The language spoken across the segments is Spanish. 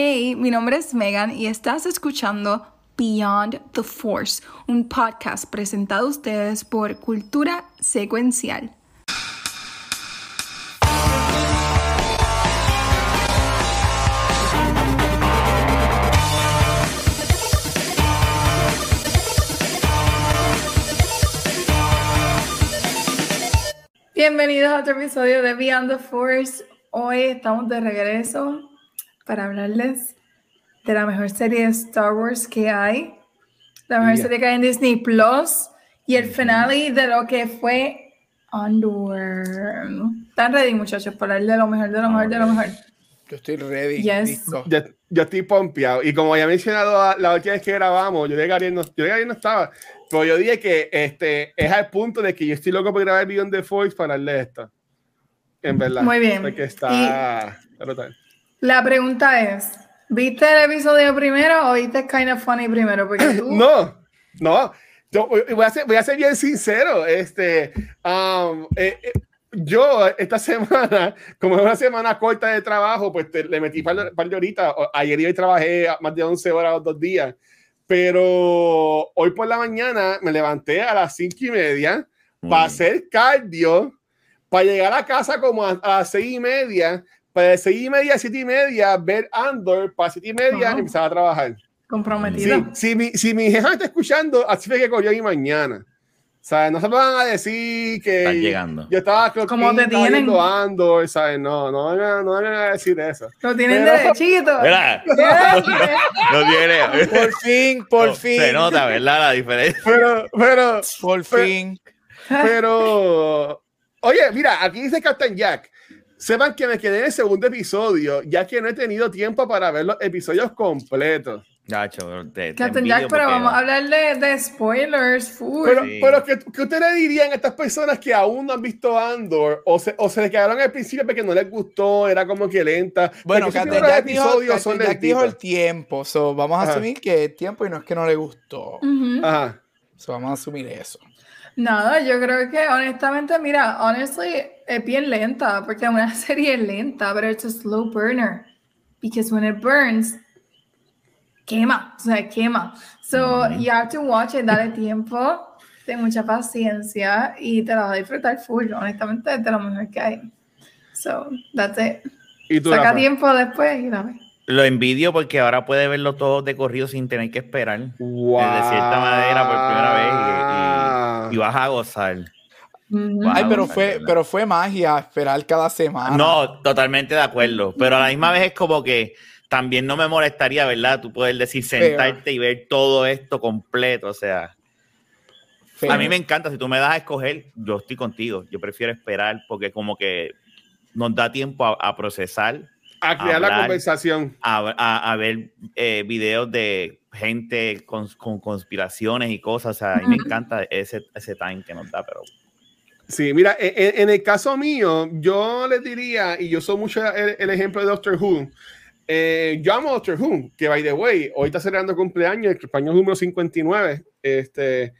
Hey, mi nombre es Megan y estás escuchando Beyond the Force, un podcast presentado a ustedes por Cultura Secuencial. Bienvenidos a otro episodio de Beyond the Force. Hoy estamos de regreso para hablarles de la mejor serie de Star Wars que hay, la mejor Yeah. serie que hay en Disney Plus y el finale de lo que fue Andor. ¿Están ready, muchachos, para hablar de lo mejor, de lo mejor, de lo mejor? Yo estoy ready. Yes. Yo, yo estoy pompeado. Y como ya he mencionado la última vez que grabamos, yo de Gabriel no, yo de Gabriel no estaba, pero yo dije que este, es al punto de que yo estoy loco por grabar Beyond the Force para hablar de esto. En verdad. Muy bien. Porque está brutal. La pregunta es, ¿viste el episodio primero o viste Kind of Funny primero? Porque tú... No, no. Yo voy a ser, voy a ser bien sincero. Este, um, eh, eh, yo esta semana, como es una semana corta de trabajo, pues te- le metí un par par de horitas. Ayer y hoy trabajé más de 11 horas los dos días. Pero hoy por la mañana me levanté a las cinco y media para hacer cardio, para llegar a casa como a, a las seis y media, para de seis y media a siete y media ver Andor, para siete y media Wow. empezar a trabajar. Comprometido. Sí, si, mi, si mi jefa está escuchando, así fue que corrió mi mañana. O sea, no se me van a decir que Están llegando. yo estaba Como te tienen. Andor, ¿sabes? No, no vengan, no vengan a decir eso. Lo tienen Pero- derechito. Mira, no tiene. Por fin, por No, fin. Se nota, ¿verdad? La diferencia. Pero, pero, Por Pero- fin. pero, oye, mira, aquí dice Captain Jack. Sepan que me quedé en el segundo episodio, ya que no he tenido tiempo para ver los episodios completos. Gacho, te, te Captain Jack, pero porque- vamos a hablar de, de spoilers, full. Pero, Sí. pero ¿qué, qué usted le dirían a estas personas que aún no han visto Andor o se, o se le quedaron al principio porque no les gustó, era como que lenta? Bueno, Captain Jack, dijo, son Captain Jack dijo el tiempo. So, vamos a Ajá. asumir que el tiempo y no es que no le gustó. Ujú. Ajá. So, vamos a asumir eso. Nada, yo creo que honestamente, mira, honestly, es bien lenta, porque es una serie lenta, pero es a slow burner. Because when it burns, quema, o sea, quema. So, you have to watch it, dale tiempo, ten mucha paciencia y te la vas a disfrutar full. Honestamente, es de lo mejor que hay. So, that's it. ¿Y tú, Saca tiempo después y ves. Lo envidio porque ahora puede verlo todo de corrido sin tener que esperar. Wow. De cierta manera por primera vez y, y- y vas a gozar. Wow. Ay, pero fue, pero fue magia esperar cada semana. No, totalmente de acuerdo. Pero a la misma vez es como que también no me molestaría, ¿verdad? Tú poder decir, sentarte y ver todo esto completo. O sea, a mí me encanta. Si tú me das a escoger, yo estoy contigo. Yo prefiero esperar porque como que nos da tiempo a, a procesar, A crear la hablar. conversación. a, a- a ver eh, videos de gente con, con conspiraciones y cosas. O sea, a mí me encanta ese, ese time que nos da, pero Sí, mira, en, en- en el caso mío, yo les diría, y yo soy mucho el, el ejemplo de Doctor Who. eh, yo amo Doctor Who, que by the way, hoy está celebrando cumpleaños, el español número 59. Este,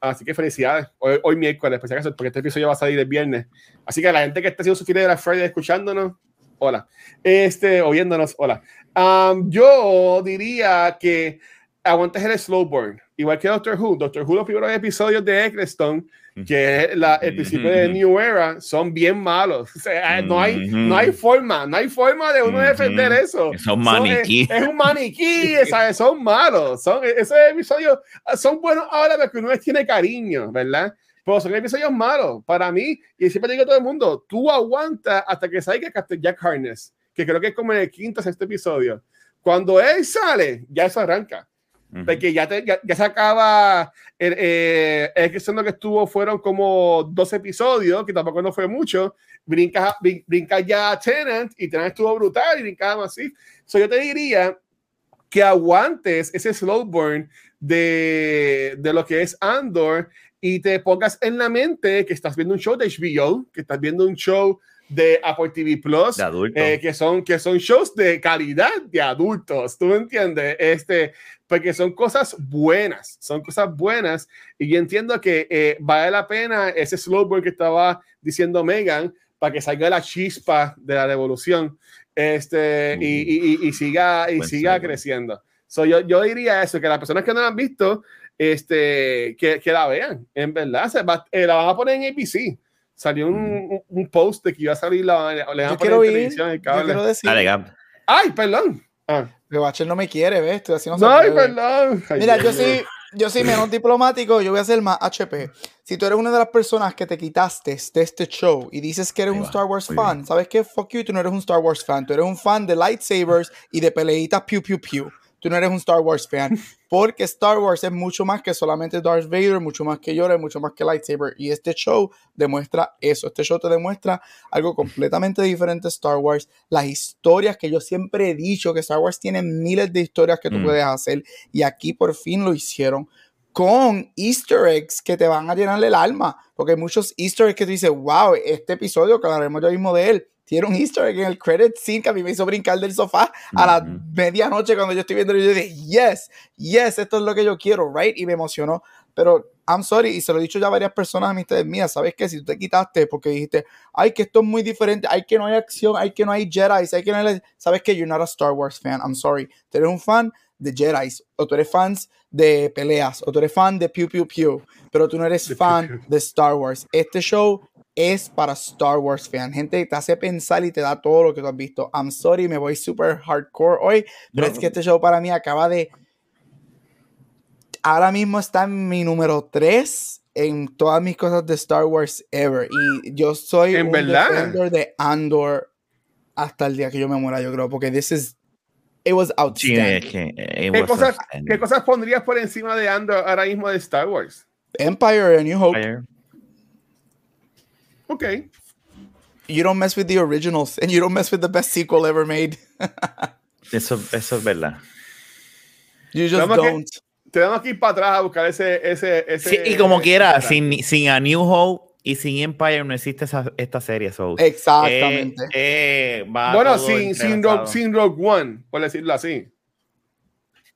así que felicidades. Hoy, hoy miércoles, por si acaso, porque este episodio va a salir el viernes. Así que la gente que está haciendo su fila de la Friday escuchándonos, hola. Este, oyéndonos, hola. Um, yo diría que aguantes el slow burn, igual que Doctor Who. Doctor Who, los primeros episodios de Eccleston, que es la, el principio de New Era, son bien malos. O sea, no, hay, no hay forma, no hay forma de uno defender eso. Son maniquí. es, es un maniquí, ¿sabes? son malos. Son, esos episodios son buenos ahora porque uno les tiene cariño, ¿verdad? Pero son episodios malos para mí. Y siempre digo a todo el mundo, tú aguanta hasta que salga Jack Harness, que creo que es como en el quinto o sexto episodio. Cuando él sale, ya eso arranca. Ujú. Porque ya, te- ya, ya se acaba. El, eh, es que estuvo fueron como dos episodios, que tampoco no fue mucho. Brinca, brin- brinca ya a Tenant y Tenant estuvo brutal y brincaba así. So, yo te diría que aguantes ese slow burn de, de lo que es Andor y te pongas en la mente que estás viendo un show de HBO, que estás viendo un show de Apple TV Plus, de eh, que, son, que son shows de calidad de adultos, ¿tú me entiendes? Este, porque son cosas buenas, son cosas buenas y yo entiendo que eh, vale la pena ese slow burn que estaba diciendo Megan para que salga la chispa de la revolución. este, y, y, y, siga, y siga creciendo. So, yo, yo diría eso, que las personas que no la han visto, este, que, que la vean, en verdad, se va, eh, la van a poner en ABC. Salió un, un, post de que iba a salir la, le van a poner en televisión el cable. Quiero decir, Ay, perdón. Ah. Bachel no me quiere, ¿ves? Estoy haciendo Ay, perdón. Mira, yo sí, yo soy menos diplomático, yo voy a ser más HP. Si tú eres una de las personas que te quitaste de este show y dices que eres un Star Wars fan, ¿sabes qué? Fuck you, tú no eres un Star Wars fan. Tú eres un fan de lightsabers y de peleitas piu piu piu tú no eres un Star Wars fan, porque Star Wars es mucho más que solamente Darth Vader, mucho más que Yoda, mucho más que lightsaber, y este show demuestra eso, este show te demuestra algo completamente diferente a Star Wars, las historias que yo siempre he dicho que Star Wars tiene miles de historias que tú mm. puedes hacer, y aquí por fin lo hicieron con easter eggs que te van a llenar el alma, porque hay muchos easter eggs que tú dices, wow, este episodio, que hablaremos ya mismo de él, tiene un easter egg en el credit scene que a mí me hizo brincar del sofá a la medianoche cuando yo estoy viendo y yo dije, yes, yes, esto es lo que yo quiero, right? Y me emocionó. Pero, I'm sorry, y se lo he dicho ya a varias personas, amistades mías, ¿sabes qué? Si tú te quitaste porque dijiste, ay, que esto es muy diferente, ay, que no hay acción, ay, que no hay Jedi, hay que no hay... ¿Sabes qué? You're not a Star Wars fan, I'm sorry. Tú eres un fan de Jedi, o tú eres fans de peleas, o tú eres fan de Pew Pew Pew, pero tú no eres fan de Star Wars. Este show es para Star Wars fan. Gente, te hace pensar y te da todo lo que tú has visto. I'm sorry, me voy super hardcore hoy, pero es que este show para mí acaba de. Ahora mismo está en mi número 3 en todas mis cosas de Star Wars ever. Y yo soy ¿En un verdad? de Andor hasta el día que yo me muera, yo creo, porque this is. It was outstanding. ¿Qué, cosas, ¿Qué, cosas, pondrías por encima de Andor ahora mismo de Star Wars? Empire, A New Hope. Okay. You don't mess with the originals and you don't mess with the best sequel ever made. eso, eso es verdad. You just don't. tenemos que ir para atrás a buscar ese. ese, ese sí, y como quiera, sin, sin A New Hope y sin Empire no existe esa, esta serie. So, Exactamente. Eh, eh, bueno, sin, sin, Rogue, sin Rogue One, por decirlo así.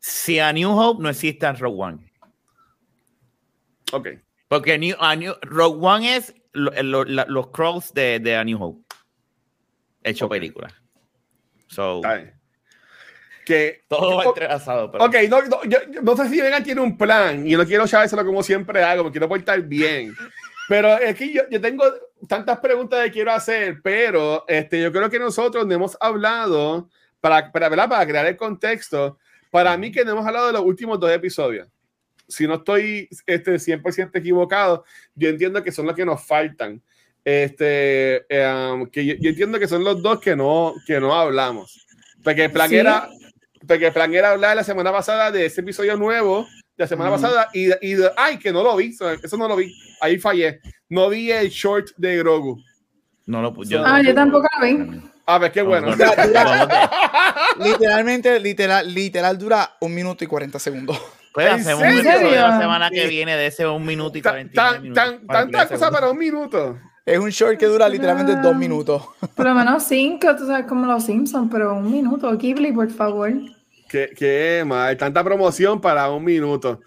Si A New Hope no existe en Rogue One. Ok. Porque New, a New, Rogue One es los crawls de, de A New Hope. Hecho película. So, que, todo va entrelazado. Pero... Ok, no, no, yo, no sé si Vegan tiene un plan y no quiero sabérselo como siempre hago, me quiero portar bien. Pero es que yo, yo, tengo tantas preguntas que quiero hacer, pero este, yo creo que nosotros no hemos hablado, para, para, para crear el contexto, para mí que no hemos hablado de los últimos dos episodios si no estoy este, 100% equivocado, yo entiendo que son los que nos faltan. Este, um, que yo, entiendo que son los dos que no, que no hablamos. Porque el plan, era, porque el plan era hablar la semana pasada de ese episodio nuevo de la semana pasada y, y de, ay, que no lo vi, eso no lo vi, ahí fallé. No vi el short de Grogu. No lo yo, Ah, yo tampoco lo vi. A ver, qué bueno. literalmente, literal, literal dura un minuto y 40 segundos. Puede hacer un episodio la semana que viene de ese un minuto y 40 tan, minutos. tanta cosa para un minuto. Es un short que dura literalmente dos minutos. Por lo menos cinco, tú sabes, como los Simpsons, pero un minuto. Ghibli, por favor. Qué, qué mal. Tanta promoción para un minuto.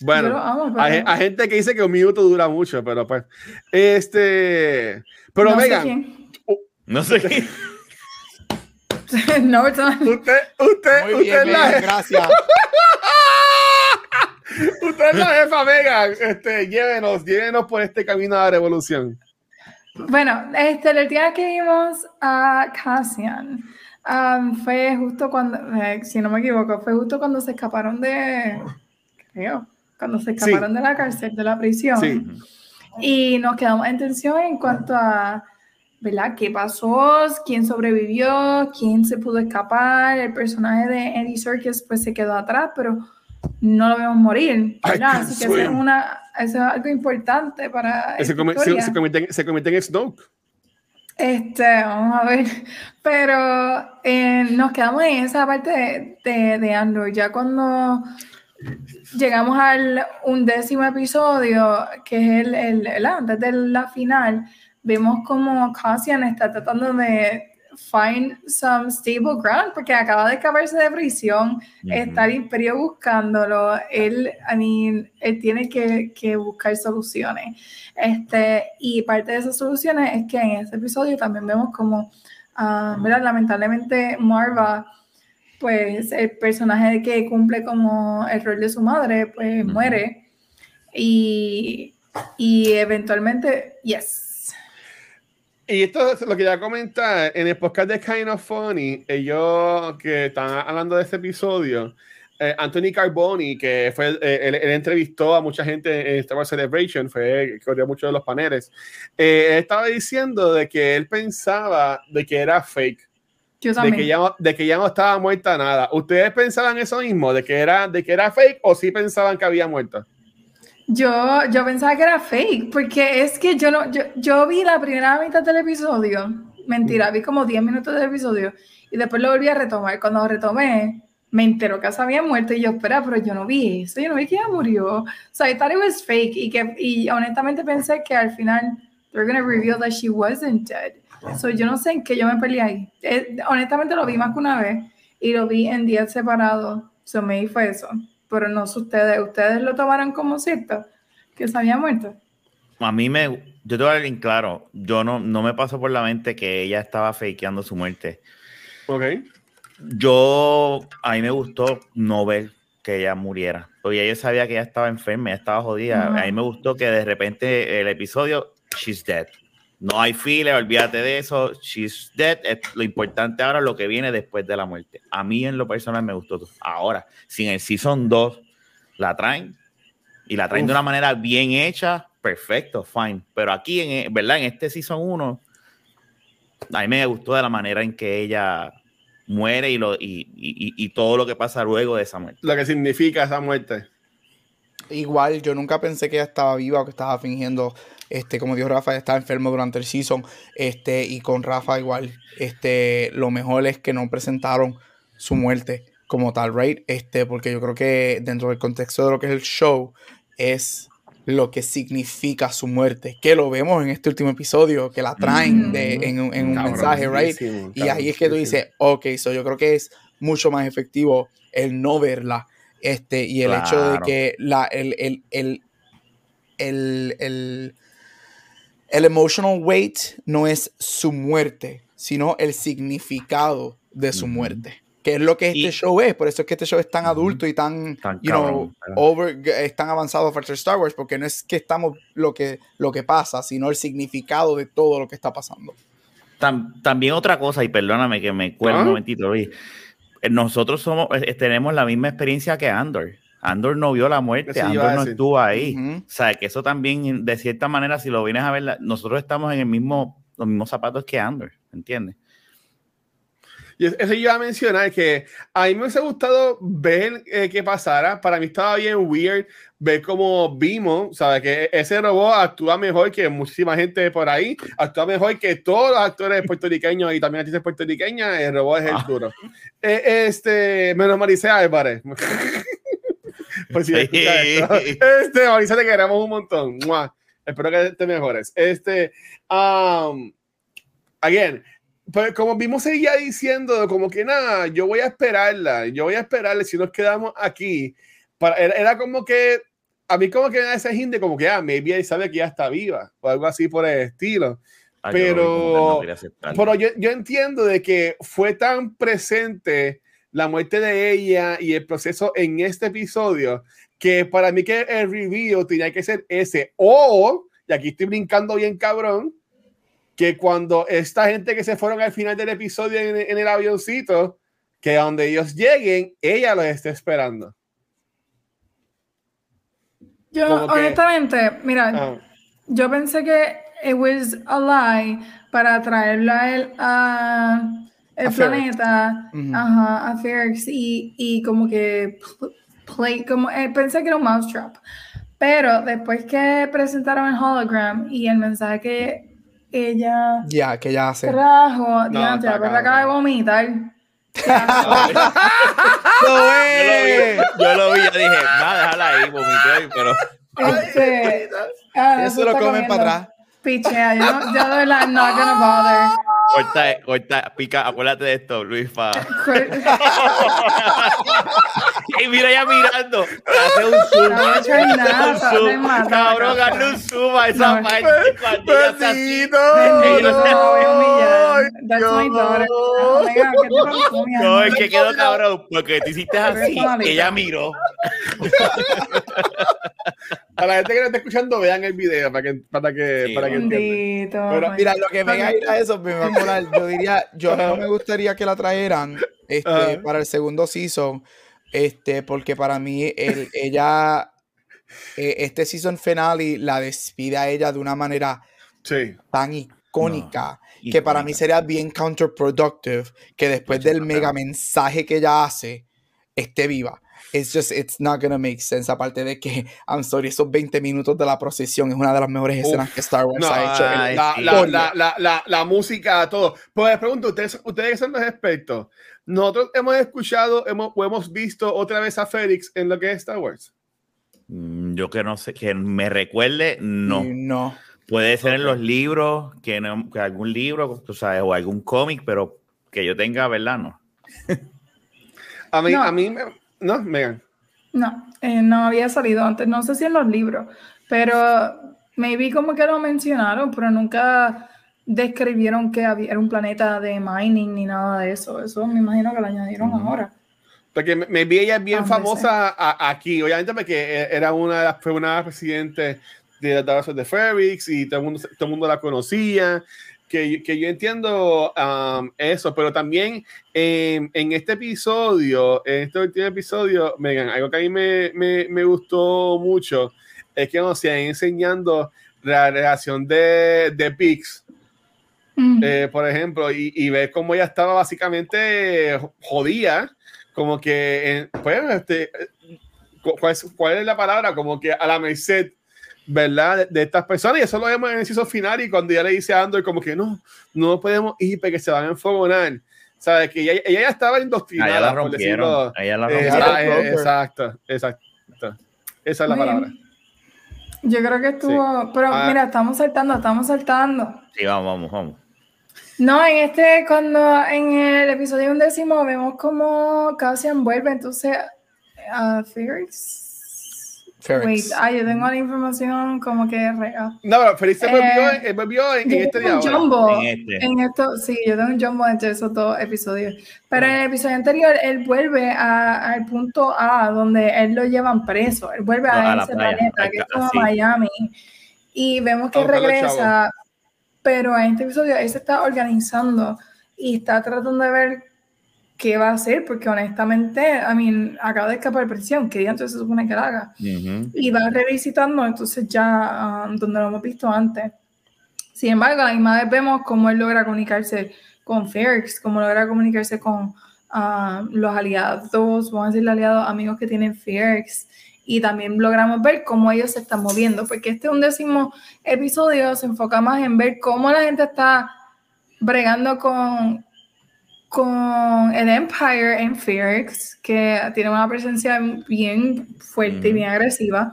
Bueno, hay, gente que dice que un minuto dura mucho, pero pues. Este. Pero no Sé quién. no sé quién. no, Usted, usted, Muy usted bien, la... gracias. Usted es la jefa, Megan. Este, llévenos, llévenos por este camino a la revolución. Bueno, este, el día que vimos a Cassian um, fue justo cuando, eh, si no me equivoco, fue justo cuando se escaparon de, creo, cuando se escaparon de la cárcel, de la prisión. Sí. Y nos quedamos en tensión en cuanto a, ¿verdad? ¿Qué pasó? ¿Quién sobrevivió? ¿Quién se pudo escapar? El personaje de Eddie Serkis pues se quedó atrás, pero no lo vemos morir, ¿verdad? Así que eso es, una, eso es algo importante para. Se, se, se, convierte en, se convierte en Snoke. Este, vamos a ver. Pero eh, nos quedamos en esa parte de, de, de, Android. Ya cuando llegamos al undécimo episodio, que es el, el, el antes de la final, vemos como Cassian está tratando de find some stable ground, porque acaba de escaparse de prisión, está el imperio buscándolo, él, I mean, él tiene que, que, buscar soluciones. Este, y parte de esas soluciones es que en este episodio también vemos como ah, lamentablemente Marva, pues el personaje que cumple como el rol de su madre, pues muere. Y, y eventualmente, yes. Y esto es lo que ya comentar en el podcast de Kind of Funny, ellos que están hablando de este episodio, eh, Anthony Carboni, que fue, eh, él, entrevistó a mucha gente en Star Wars Celebration, fue que muchos de los paneles, eh, estaba diciendo de que él pensaba de que era fake. de que, ya, de que ya no estaba muerta nada. ¿Ustedes pensaban eso mismo? ¿De que era, de que era fake o sí pensaban que había muerto? Yo, yo pensaba que era fake, porque es que yo no, yo, yo vi la primera mitad del episodio, mentira, vi como 10 minutos del episodio y después lo volví a retomar. Cuando lo retomé, me enteró que se había muerto y yo, espera, pero yo no vi eso, yo no vi que ella murió. So I thought it was fake y, que, y honestamente pensé que al final they're gonna reveal that she wasn't dead. So yo no sé en qué yo me peleé ahí. Eh, honestamente lo vi más que una vez y lo vi en días separados. So me fue eso. Pero no sé ustedes, ¿ustedes lo tomaron como cierto? Que se había muerto. A mí me, yo te voy a dar bien claro, yo no, no me pasó por la mente que ella estaba fakeando su muerte. Ok yo, a mí me gustó no ver que ella muriera, porque yo sabía que ella estaba enferma, ella estaba jodida. A mí me gustó que de repente el episodio, she's dead. No hay file, olvídate de eso, she's dead. Es lo importante ahora lo que viene después de la muerte. A mí en lo personal me gustó. Ahora, si en el Season 2 la traen y la traen de una manera bien hecha, perfecto, fine. Pero aquí, en, ¿verdad? En este Season 1, a mí me gustó de la manera en que ella muere y, lo, y, y, todo lo que pasa luego de esa muerte. Lo que significa esa muerte. Igual, yo nunca pensé que ella estaba viva o que estaba fingiendo, este, como dijo Rafa, estaba enfermo durante el season, este, y con Rafa igual, este, lo mejor es que no presentaron su muerte como tal, right? Este, porque yo creo que dentro del contexto de lo que es el show, es lo que significa su muerte, que lo vemos en este último episodio, que la traen de, en, un mensaje, right? Y ahí es que tú dices, ok, so yo creo que es mucho más efectivo el no verla, este, y el hecho de que la, el, el, el, el, el emotional weight no es su muerte, sino el significado de su muerte que es lo que este show es. Por eso es que este show es tan adulto y tan, you know, over, es tan avanzado para Star Wars, porque no es que estamos lo que, lo que pasa, sino el significado de todo lo que está pasando. también otra cosa, y perdóname que me cuelgue un momentito, Luis. Eh, nosotros somos, eh, tenemos la misma experiencia que Andor. Andor no vio la muerte, Andor no estuvo ahí. O sea, que eso también, de cierta manera, si lo vienes a ver, nosotros estamos en el mismo, los mismos zapatos que Andor, ¿entiendes? Y eso yo iba a mencionar que a mí me hubiese gustado ver eh, qué pasara. Para mí estaba bien weird ver cómo vimos, ¿sabes? Que ese robot actúa mejor que muchísima gente por ahí, actúa mejor que todos los actores puertorriqueños y también actrices puertorriqueñas. El robot es el ah. duro. Eh, este, menos Maricea Álvarez. pues sí, Este, Maricea, te queremos un montón. Espero que te mejores. Este, um, again, pues como vimos ella diciendo, como que nada, yo voy a esperarla, yo voy a esperarle si nos quedamos aquí. Para, era, como que, a mí como que me da ese hinde, como que, ah, maybe él sabe que ya está viva, o algo así por el estilo. Ah, pero, pero yo, yo entiendo de que fue tan presente la muerte de ella y el proceso en este episodio, que para mí que el review tenía que ser ese, o, y aquí estoy brincando bien cabrón, que cuando esta gente que se fueron al final del episodio en, el avioncito, que donde ellos lleguen, ella los esté esperando. Yo, honestamente, mira, ah. yo pensé que it was a lie para traerlo a él a el planeta, ajá, a Ferrex y, y, como que play, como, eh, pensé que era un mousetrap. Pero después que presentaron el hologram y el mensaje que ella. Ya, que ella hace. Trajo, no, diante, la verdad acaba de vomitar. yo, lo vi, yo dije, nada, déjala ahí, vomité, pero. Este, ah, eso, lo comen para atrás. Pichea, yo, yo doy la not gonna bother. Corta, corta, pica, acuérdate de esto, Luis Fa. y mira ya mirando. Hace un zoom. No he hecho nada, zoom. Cabrón, hazle un zoom a esa No. parte. cuando ella está así. Bendito. Bendito, me voy a humillar. That's Dios. my daughter. Oh my God, ¿qué te pasó, mi No, es que quedó cabrón, porque te hiciste así, ella miró. A la gente que no está escuchando, vean el video para que, para que, Sí, para que entiendan. Bendito. Pero Mira, lo que me a ir a eso, me va a colar. Yo diría, yo no me gustaría que la trajeran este, Ajá. para el segundo season, este, porque para mí el, ella, eh, este season finale la despide a ella de una manera Sí. tan icónica No, que para mí sería bien counterproductive que después del mega mensaje que ella hace esté viva. It's just, it's not gonna make sense. Aparte de que, I'm sorry, esos 20 minutos de la procesión es una de las mejores escenas Uf. que Star Wars No, ha hecho. Ay, la, sí. la, la, la, la, la música, todo. Pues les pregunto, ustedes, ustedes que son los expertos, nosotros hemos escuchado hemos, o hemos visto otra vez a Félix en lo que es Star Wars. Mm, Yo que no sé, que me recuerde, no. Y no. Puede ser en los libros, que, no, que algún libro, tú sabes, o algún cómic, pero que yo tenga, ¿verdad? No. A mí, No. a mí, me- no, Megan. No, eh, no había salido antes, no sé si en los libros, pero maybe como que lo mencionaron, pero nunca describieron que había, era un planeta de mining ni nada de eso. Eso me imagino que lo añadieron ahora. Porque vi ella es bien famosa a- aquí, obviamente porque e- era una de las, fue una de las presidentes de la House of the Ferrix y todo el mundo, todo el mundo la conocía. Que, que yo entiendo um, eso, pero también en, en este episodio, en este último episodio, Megan, algo que a mí me, me, me gustó mucho es que nos siguen enseñando la relación de, de Pix, eh, por ejemplo, y, y ver cómo ella estaba básicamente jodida, como que, eh, pues, este, eh, cu- ¿cuál es, cuál es la palabra? Como que a la merced, ¿verdad? De, de estas personas, y eso lo vemos en el season final, y cuando ella le dice a Andor, como que no, no podemos ir porque se van a enfogonar, ¿sabes? Que ella, ella ya estaba indoctrinada. Allá la rompieron. Allá la Eh, rompieron. ah, eh, exacto, exacto. Esa es la bien. palabra. Yo creo que estuvo, pero Ah. mira, estamos saltando, estamos saltando. Sí, vamos, vamos, vamos. No, en este, cuando en el episodio undécimo vemos como Cassian vuelve, entonces a Ferrix. Ferrix. Wait, ah, yo tengo la información como que rega. No, pero Feliz se Eh, volvió, en- él volvió en, en Yo este día. ahora. jumbo En este. en esto, sí, yo tengo un jumbo entre esos dos episodios. Pero en el episodio anterior, él vuelve a- al punto A, donde él lo llevan preso. Él vuelve No, a, a ese playa, planeta, que es como sí. Miami. Y vemos que regresa, pero en este episodio él se está organizando y está tratando de ver qué va a hacer, porque honestamente, a mí, acaba de escapar de prisión, que entonces se supone que la haga y va revisitando entonces ya um, donde lo hemos visto antes. Sin embargo, a la misma vez vemos cómo él logra comunicarse con Ferrix, cómo logra comunicarse con ah, los aliados, vamos a decir aliados, amigos que tienen Ferrix. Y también logramos ver cómo ellos se están moviendo, porque este undécimo episodio se enfoca más en ver cómo la gente está bregando con, con el Empire en Ferrix, que tiene una presencia bien fuerte y bien agresiva.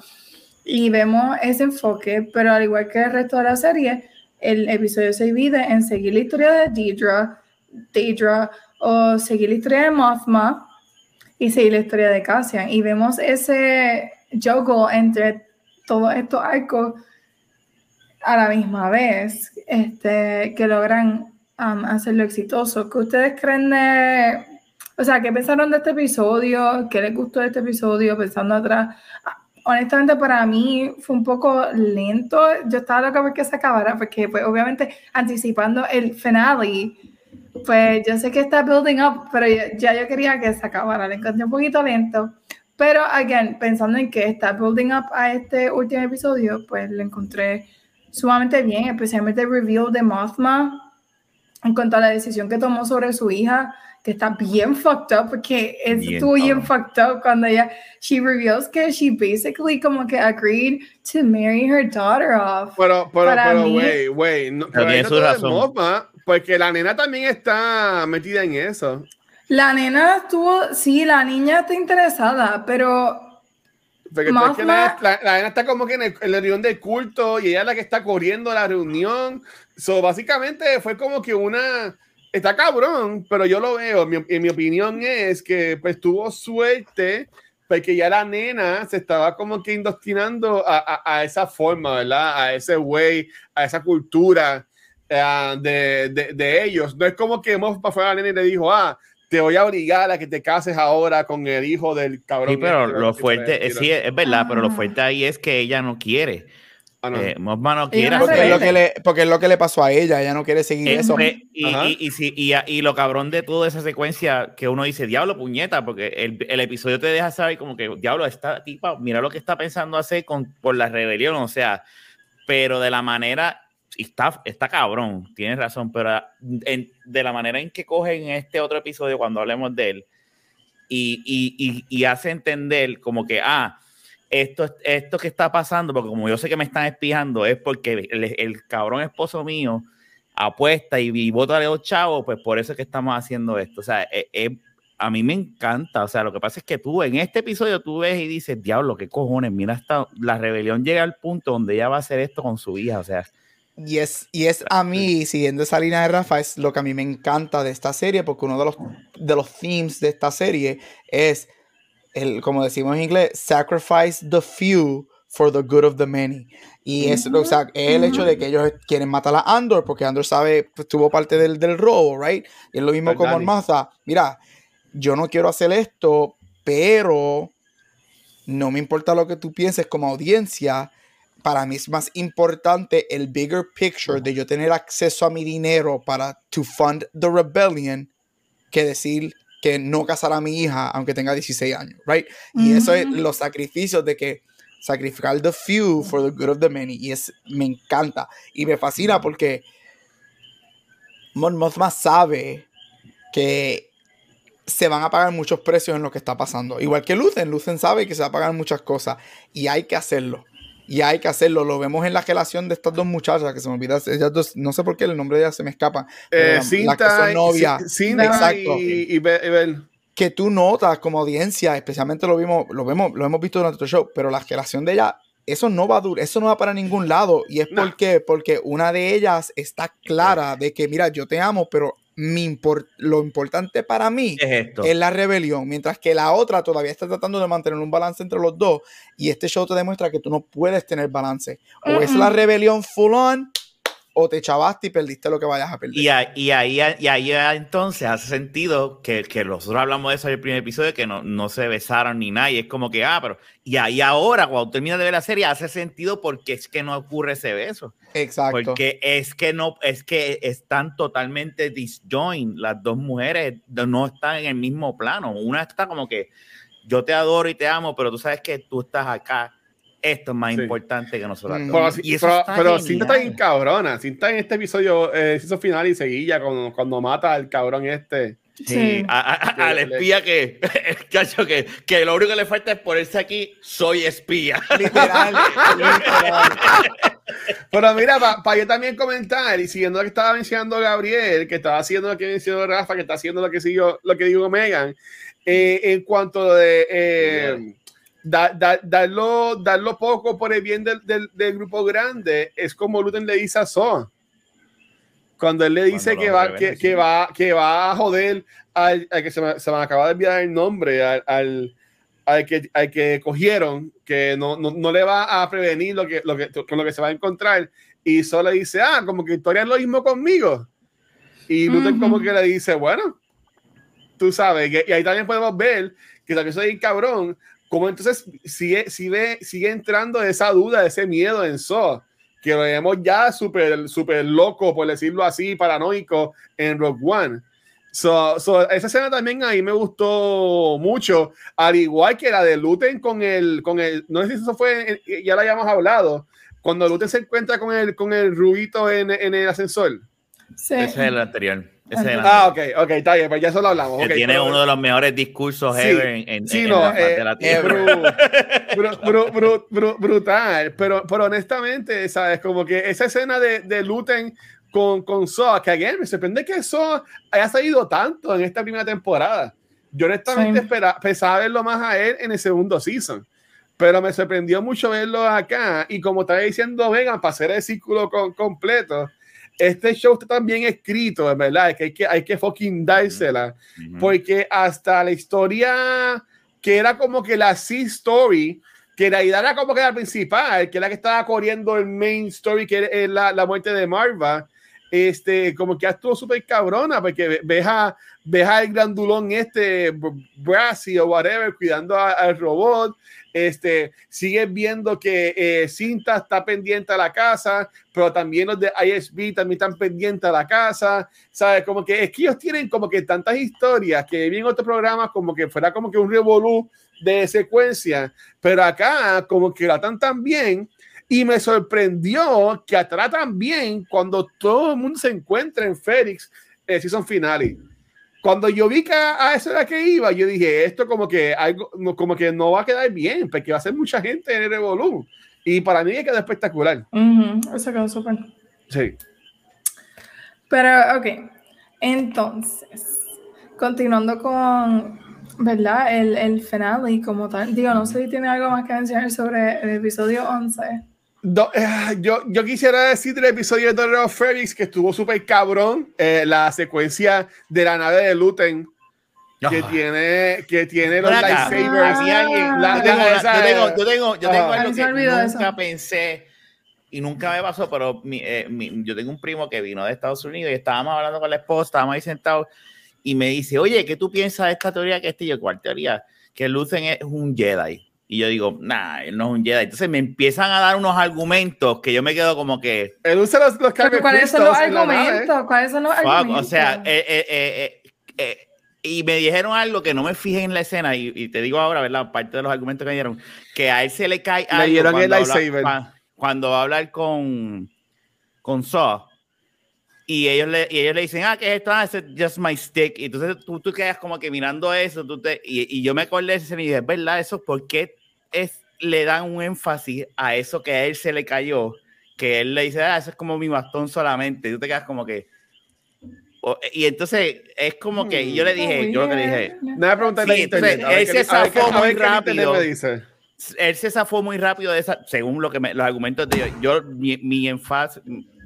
Y vemos ese enfoque, pero al igual que el resto de la serie, el episodio se divide en seguir la historia de Deidre, Deidre o seguir la historia de Mothma y seguir la historia de Cassian. Y vemos ese juggle entre todos estos arcos a la misma vez, este, que logran um, hacerlo exitoso. ¿Qué ustedes creen de, o sea, qué pensaron de este episodio? ¿Qué les gustó de este episodio? Pensando atrás, Ah, honestamente para mí fue un poco lento. Yo estaba loca porque se acabara, porque pues obviamente anticipando el finale, pues yo sé que está building up, pero ya, ya yo quería que se acabara. Le encontré un poquito lento. Pero, again, pensando en que está building up a este último episodio, pues lo encontré sumamente bien, especialmente el reveal de Mothma en cuanto a la decisión que tomó sobre su hija, que está bien fucked up, porque es- Bien estuvo bien fucked up cuando ella, she reveals que she basically como que agreed to marry her daughter off. Pero, pero, Para pero, güey, güey, no, pero tiene no su razón. Mothma, porque la nena también está metida en eso. La nena estuvo, sí, la niña está interesada, pero Porque que la, Mothma- la- la nena está como que en, el- en la reunión del culto y ella es la que está corriendo la reunión. So, básicamente fue como que una. Está cabrón, pero yo lo veo. Mi, en mi opinión es que pues tuvo suerte porque ya la nena se estaba como que indoctrinando a, a, esa forma, ¿verdad? A ese way, a esa cultura uh, de, de, de, ellos. No es como que Moff para fuera la nena y le dijo, ah, te voy a obligar a que te cases ahora con el hijo del cabrón. Sí, pero lo fuerte, sí, es verdad, pero lo fuerte ahí es que ella no quiere. Ah, no. Eh, no quiere porque, es lo que le, porque es lo que le pasó a ella, ella no quiere seguir eso. Y, y, y, y, lo cabrón de toda esa secuencia que uno dice, diablo, puñeta, porque el, el, episodio te deja saber como que, diablo, esta tipa, mira lo que está pensando hacer con, por la rebelión, o sea, pero de la manera, está, está cabrón, tienes razón, pero en, de la manera en que cogen este otro episodio cuando hablemos de él y, y hace entender como que, ah, esto, esto que está pasando, porque como yo sé que me están espiando, es porque el, cabrón esposo mío apuesta y, y vota a los chavos, pues por eso es que estamos haciendo esto. O sea, e, e, a mí me encanta. O sea, lo que pasa es que tú en este episodio tú ves y dices, diablo, qué cojones, mira, hasta la rebelión llega al punto donde ella va a hacer esto con su hija. O sea, y es, y es a mí, siguiendo esa línea de Rafa, es lo que a mí me encanta de esta serie, porque uno de los, de los themes de esta serie es el, como decimos en inglés, sacrifice the few for the good of the many. Y es, o sea, el hecho de que ellos quieren matar a Andor, porque Andor sabe, pues, tuvo parte del, del robo, right? Y es lo mismo como Maza. Mira, yo no quiero hacer esto, pero no me importa lo que tú pienses como audiencia. Para mí es más importante el bigger picture de yo tener acceso a mi dinero para to fund the rebellion que decir que no casar a mi hija aunque tenga 16 años, right? Y eso es los sacrificios de que sacrificar the few for the good of the many. Y es, me encanta. Y me fascina porque Mon Mothma sabe que se van a pagar muchos precios en lo que está pasando. Igual que Lucen, Lucen sabe que se va a pagar muchas cosas y hay que hacerlo. Y hay que hacerlo. Lo vemos en la relación de estas dos muchachas que se me olvida. Ellas dos, no sé por qué el nombre de ellas se me escapa. Eh, Cinta, novia. Exacto. y, Que tú notas como audiencia, especialmente lo vimos, lo vemos, lo hemos visto durante el show, pero la relación de ella, eso no va a durar, eso no va para ningún lado. Y es porque, porque una de ellas está clara de que, mira, yo te amo, pero mi lo importante para mí es, esto. es la rebelión, mientras que la otra todavía está tratando de mantener un balance entre los dos. Y este show te demuestra que tú no puedes tener balance. O es la rebelión full on o te chavaste y perdiste lo que vayas a perder. Y, ahí, y ahí, entonces hace sentido que, que, nosotros hablamos de eso en el primer episodio, que no, no se besaron ni nada, y es como que, ah, pero, y ahí ahora, cuando terminas de ver la serie, hace sentido porque es que no ocurre ese beso. Exacto. Porque es que no, es que están totalmente disjoint, las dos mujeres no están en el mismo plano, una está como que, yo te adoro y te amo, pero tú sabes que tú estás acá esto es más importante que nosotros. Mm. Pero, y eso pero, Cinta está bien cabrona. Cinta en este episodio, eh, hizo final y seguilla cuando, cuando mata al cabrón este. Sí, al espía que, cacho, que, que lo único que le falta es ponerse aquí, soy espía. Literal. Pero mira, para yo también comentar, y siguiendo lo que estaba mencionando Gabriel, que estaba haciendo lo que mencionó Rafa, que está haciendo lo que, siguió, lo que dijo Megan, eh, en cuanto de... Eh, darlo, darlo poco por el bien del, del, grupo grande es como Luten le dice a Son. Cuando él le dice que va, que, que, va, que va a joder al, que se me, se me, acaba de enviar el nombre, al, al, que, al que cogieron, que no, no, no, le va a prevenir lo que, lo que, con lo que se va a encontrar. Y solo le dice, ah, como que Victoria es lo mismo conmigo. Y Luten como que le dice, bueno, tú sabes, y ahí también podemos ver que también soy cabrón, como entonces sigue, sigue, sigue entrando esa duda, ese miedo en So, que lo vemos ya súper super loco, por decirlo así, paranoico en Rogue One. So, so, esa escena también ahí me gustó mucho, al igual que la de Luten con el, con el, no sé si eso fue, ya la habíamos hablado, cuando Luten se encuentra con el, con el rubito en, en el ascensor. Sí. Ese es el anterior ah, ok, ok, está bien, pues ya eso lo hablamos. Que tiene uno de los mejores discursos ever en, en, sí, no, la, eh, la brutal, pero, pero honestamente, ¿sabes? Como que esa escena de, de Luten con, con Soa, que again, me sorprende que Soa haya salido tanto en esta primera temporada. Yo honestamente esperaba, pensaba verlo más a él en el segundo season, pero me sorprendió mucho verlo acá. Y como estaba diciendo Vegan, para hacer el círculo con, completo, este show está tan bien escrito, es verdad, que hay que, hay que fucking dársela, porque hasta la historia que era como que la C story, que la idea era como que la principal, que era la que estaba corriendo el main story, que es la, la muerte de Marva este, como que estuvo súper cabrona, porque ves a, ves al grandulón este, Brassy o whatever, cuidando al robot, este, sigues viendo que eh, Cinta está pendiente a la casa, pero también los de ISB también están pendientes a la casa, ¿sabes? Como que es que ellos tienen como que tantas historias que vi en otros programas como que fuera como que un revolú de secuencia, pero acá como que la tan tan bien y me sorprendió que atrás también, cuando todo el mundo se encuentra en Félix, eh, season finale. Cuando yo vi que a, eso era que iba, yo dije, esto como que algo, como que no va a quedar bien, porque va a ser mucha gente en el Revolu. Y para mí quedó espectacular. Eso quedó súper. Sí. Pero, ok. Entonces, continuando con, ¿verdad? El, el finale como tal. Digo, no sé si tiene algo más que mencionar sobre el episodio 11. Eh, yo, yo quisiera decir del episodio de of Felix que estuvo súper cabrón. Eh, la secuencia de la nave de Luten que tiene que tiene los lightsabers. yo tengo, yo tengo, algo que nunca pensé y nunca me pasó, pero eh, yo tengo un primo que vino de Estados Unidos y estábamos hablando con la esposa, estábamos ahí sentados y me dice, oye, ¿qué tú piensas de esta teoría que este? yo, ¿cuál teoría? Que Luten es un Jedi. Y yo digo, nah, él no es un Jedi. Entonces me empiezan a dar unos argumentos que yo me quedo como que. Él usa los, los ¿Cuáles son los argumentos? ¿Cuáles son los argumentos? O sea, eh, eh, eh, y me dijeron algo que no me fijé en la escena, y, te digo ahora, ¿verdad? Parte de los argumentos que me dieron, que a él se le cae algo. dieron cuando, el habla, cuando va a hablar con, con Saw. Y ellos, le, y ellos le dicen, ah, ¿qué es esto? Ah, es just my stick. Y entonces tú, tú quedas como que mirando eso. Tú te, y, y, yo me acordé de ese y dije, ¿verdad? Eso, ¿por qué es, le dan un énfasis a eso que a él se le cayó? Que él le dice, ah, eso es como mi bastón solamente. Y tú te quedas como que. y entonces es como que yo le dije, yo lo que le dije. Nada, pregunta sí, él se zafó muy rápido. Él se zafó muy rápido de esa, según lo que me, los argumentos de yo, yo mi, mi énfasis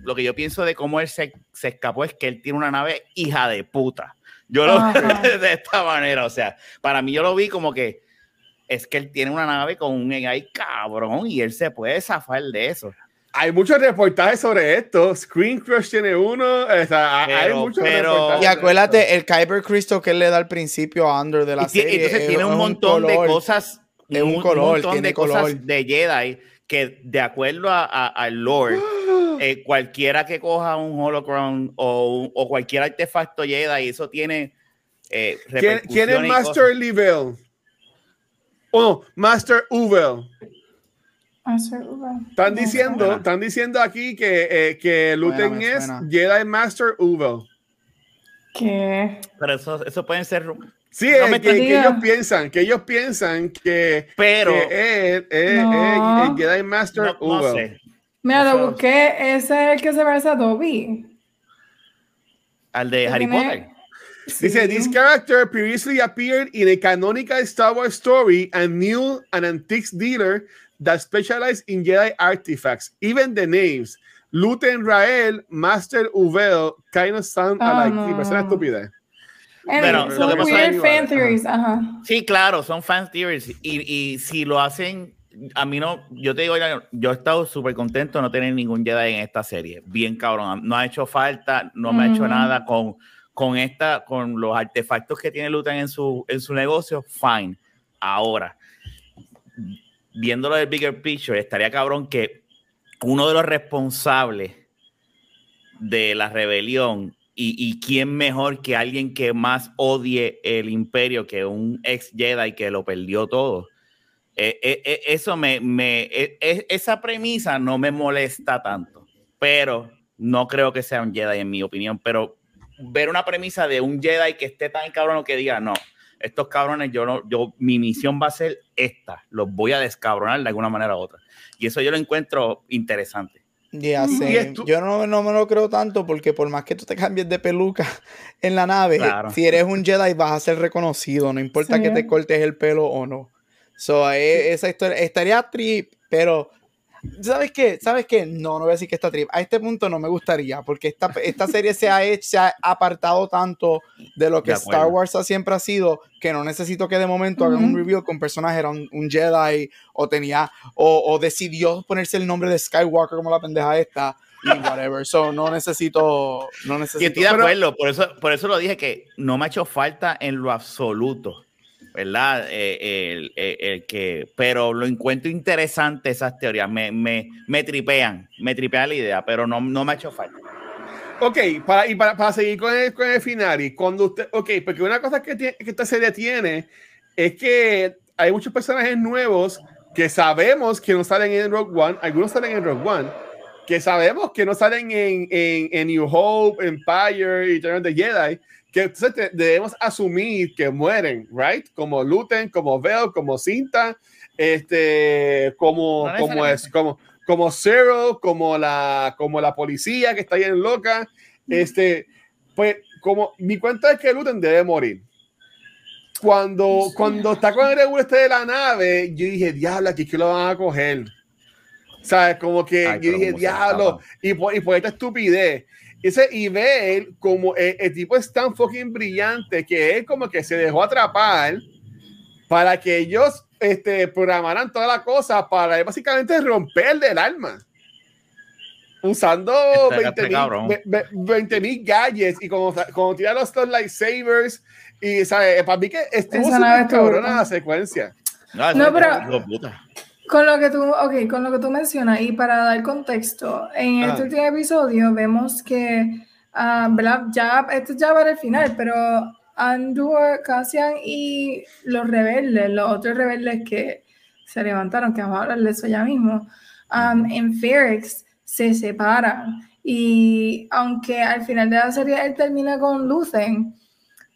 lo que yo pienso de cómo él se, se, escapó es que él tiene una nave hija de puta. Yo lo vi de esta manera, o sea, para mí yo lo vi como que es que él tiene una nave con un AI cabrón y él se puede zafar de eso. Hay muchos reportajes sobre esto. Screen Crush tiene uno. O sea, hay muchos reportajes. Y acuérdate, el Kyber Crystal que él le da al principio a Under de la y serie. Entonces tiene un montón de cosas. De un, color, montón de cosas de Jedi que, de acuerdo al Lord. Eh, cualquiera que coja un holocron o, o, cualquier artefacto Jedi, eso tiene. Eh, ¿Quién, ¿Quién, es Master Level? Oh, Master Uvel. Master Uvel. Están diciendo, están diciendo aquí que, eh, que Luten es Jedi Master Uvel. ¿Qué? Pero eso, eso pueden ser. Sí, no que, que, ellos piensan, que ellos piensan que, pero que es, es, es, Jedi Master no, Uvel. Mira, lo busqué, ese es el que se parece a Dobby. Al de Harry Potter. Sí. Dice, this character previously appeared in a canonical Star Wars story and knew an antiques dealer that specialized in Jedi artifacts. Even the names, Luten Rael, Master Uvel, kind of sound oh, alike. No. Parece una estupidez. Bueno, so lo que weird fan theories, ajá. Sí, claro, son fan theories. Y, y si lo hacen a mí no, yo te digo, yo he estado súper contento de no tener ningún Jedi en esta serie. Bien cabrón, no ha hecho falta, no me ha hecho nada con, con, esta, con los artefactos que tiene Lutan en su, en su negocio, fine. Ahora, viéndolo del bigger picture, estaría cabrón que uno de los responsables de la rebelión y, y, quién mejor que alguien que más odie el imperio que un ex Jedi que lo perdió todo eh, eh, eh, eso me, me esa premisa no me molesta tanto, pero no creo que sea un Jedi en mi opinión, pero ver una premisa de un Jedi que esté tan cabrón que diga, no, estos cabrones, yo no, yo, mi misión va a ser esta, los voy a descabronar de alguna manera u otra. Y eso yo lo encuentro interesante. Ya sé, yo no, no, me lo creo tanto porque por más que tú te cambies de peluca en la nave, claro. si eres un Jedi vas a ser reconocido, no importa sí. que te cortes el pelo o no. So, esa historia estaría trip, pero ¿Sabes qué? ¿Sabes qué? No, no voy a decir que está trip. A este punto no me gustaría, porque esta, esta serie se ha, hecho, se ha apartado tanto de lo que De. Star Wars ha siempre ha sido, que no necesito que de momento hagan un Ujú. review con personaje, era un, un Jedi, o tenía, o, o decidió ponerse el nombre de Skywalker como la pendeja esta, y whatever. So, no necesito, no Y necesito. estoy de Pero- acuerdo, por eso, por eso lo dije que no me ha hecho falta en lo absoluto, ¿verdad? Eh, el, el- el que, pero lo encuentro interesante esas teorías, me, me, me tripean, me tripean la idea, pero no, no me ha hecho falta. Ok, para, y para, para seguir con el, con el final, y cuando usted, ok, porque una cosa que, tiene- que esta serie tiene es que hay muchos personajes nuevos que sabemos que no salen en Rogue One, algunos salen en Rogue One, que sabemos que no salen en, en, en New Hope, Empire y Jedi, que entonces te- debemos asumir que mueren, right? Como Luten, como Vel, como Cinta, este, como, No como es, como, como Zero, como la, como la policía que está ahí en loca, este, pues como mi cuenta es que Luten debe morir. Cuando, Sí. cuando está con el regular este de la nave, yo dije, diablo, aquí es que lo van a coger. ¿Sabes? Como que Ay, yo dije, diablo, y por, y por esta estupidez. Ese, y ver como el, el tipo es tan fucking brillante que él como que se dejó atrapar para que ellos este, programaran toda la cosa para él básicamente romper del alma. Usando Este- 20 este mil, cabrón. ve- ve- 20 mil gadgets y como, como tira los, los lightsabers y ¿sabes? para mí que estuvo súper cabrona la secuencia. No, No, pero- puta. Con lo que tú, okay, con lo que tú mencionas y para dar contexto, en este último episodio vemos que, ah, ¿verdad? Ya, esto ya va el final, pero Andor, Cassian y los rebeldes, los otros rebeldes que se levantaron, que vamos a hablar de eso ya mismo, um, en Ferrex se separan. Y aunque al final de la serie él termina con Luthen,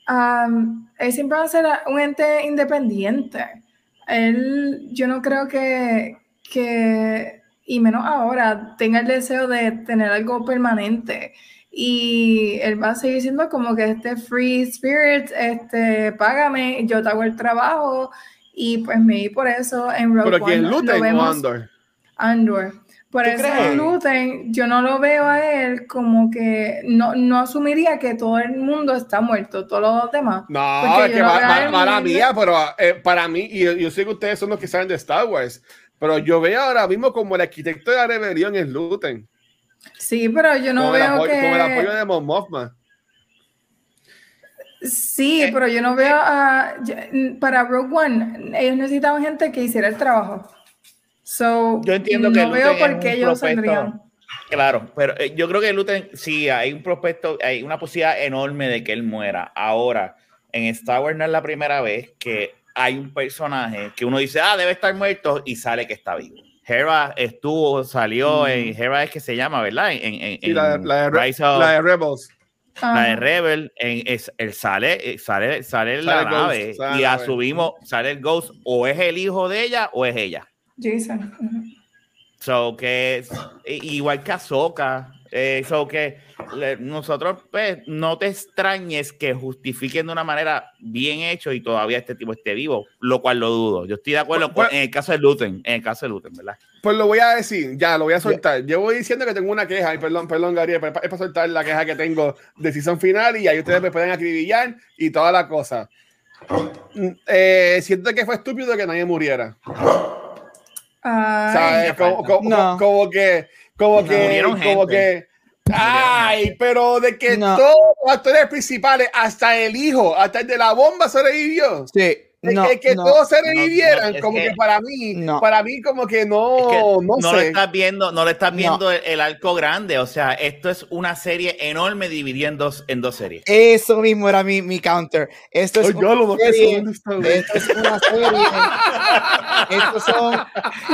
um, él siempre va a ser un ente independiente. Él, yo no creo que, que, y menos ahora, tenga el deseo de tener algo permanente. Y él va a seguir siendo como que este free spirit, este, págame, yo te hago el trabajo. Y pues me di por eso en Rogue Pero ¿quién Luten o Andor? Andor. Por ¿Tú eso crees? en Luthen yo no lo veo a él como que no, no asumiría que todo el mundo está muerto, todos los demás. No, Porque es que ma- ma- mala mía, pero eh, para mí, y yo, yo sé que ustedes son los que saben de Star Wars, pero yo veo ahora mismo como el arquitecto de la rebelión es Luten, Sí, pero yo no como, veo apoyo, que... como el apoyo de Mon Mothma. Sí, Eh, pero yo no veo a... Para Rogue One, ellos necesitaban gente que hiciera el trabajo. So, Yo entiendo no que veo Luten por qué un ellos. Claro, pero eh, yo creo que Luten, sí, hay un prospecto, hay una posibilidad enorme de que él muera. Ahora, en Star Wars no es la primera vez que hay un personaje que uno dice, ah, debe estar muerto y sale que está vivo. Hera estuvo, salió en Hera es que se llama, ¿verdad? En, en, Mm. Sí, la, de- en la de, Re- Rise of- la de Rebels. la de. Rebel, en, es, él sale, eh, sale, sale la Sale Ghost, nave sale y la asumimos, sale el Ghost, o es el hijo de ella o es ella. Jason. So que igual que Ahsoka. Eh, so que le- nosotros, pues, no te extrañes que justifiquen de una manera bien hecho y todavía este tipo esté vivo, lo cual lo dudo. Yo estoy de acuerdo Pues- con- en el caso de Luten, en el caso de Luten, ¿verdad? Pues lo voy a decir, ya lo voy a soltar. Llevo diciendo que tengo una queja, y perdón, perdón, Gabriel, pero es para soltar la queja que tengo de season final y ahí ustedes me pueden acribillar y toda la cosa. Mm, eh, siento que fue estúpido que nadie muriera. Ay, ¿Sabes? Como, como- No. como que, como No. que, como gente. que, ay, pero de que No. todos los actores principales, hasta el hijo, hasta el de la bomba sobrevivió. Sí, no, que, que no. todos sobrevivieran, no, es como que, que- para mí, No. para mí como que no, Es que no, no, lo sé. estás viendo, no le estás No. viendo el, el arco grande. O sea, esto es una serie enorme dividida en dos, en dos series. Eso mismo era mi, mi counter. Esto es Ay, una lo serie-. Esto es una serie. estos, son,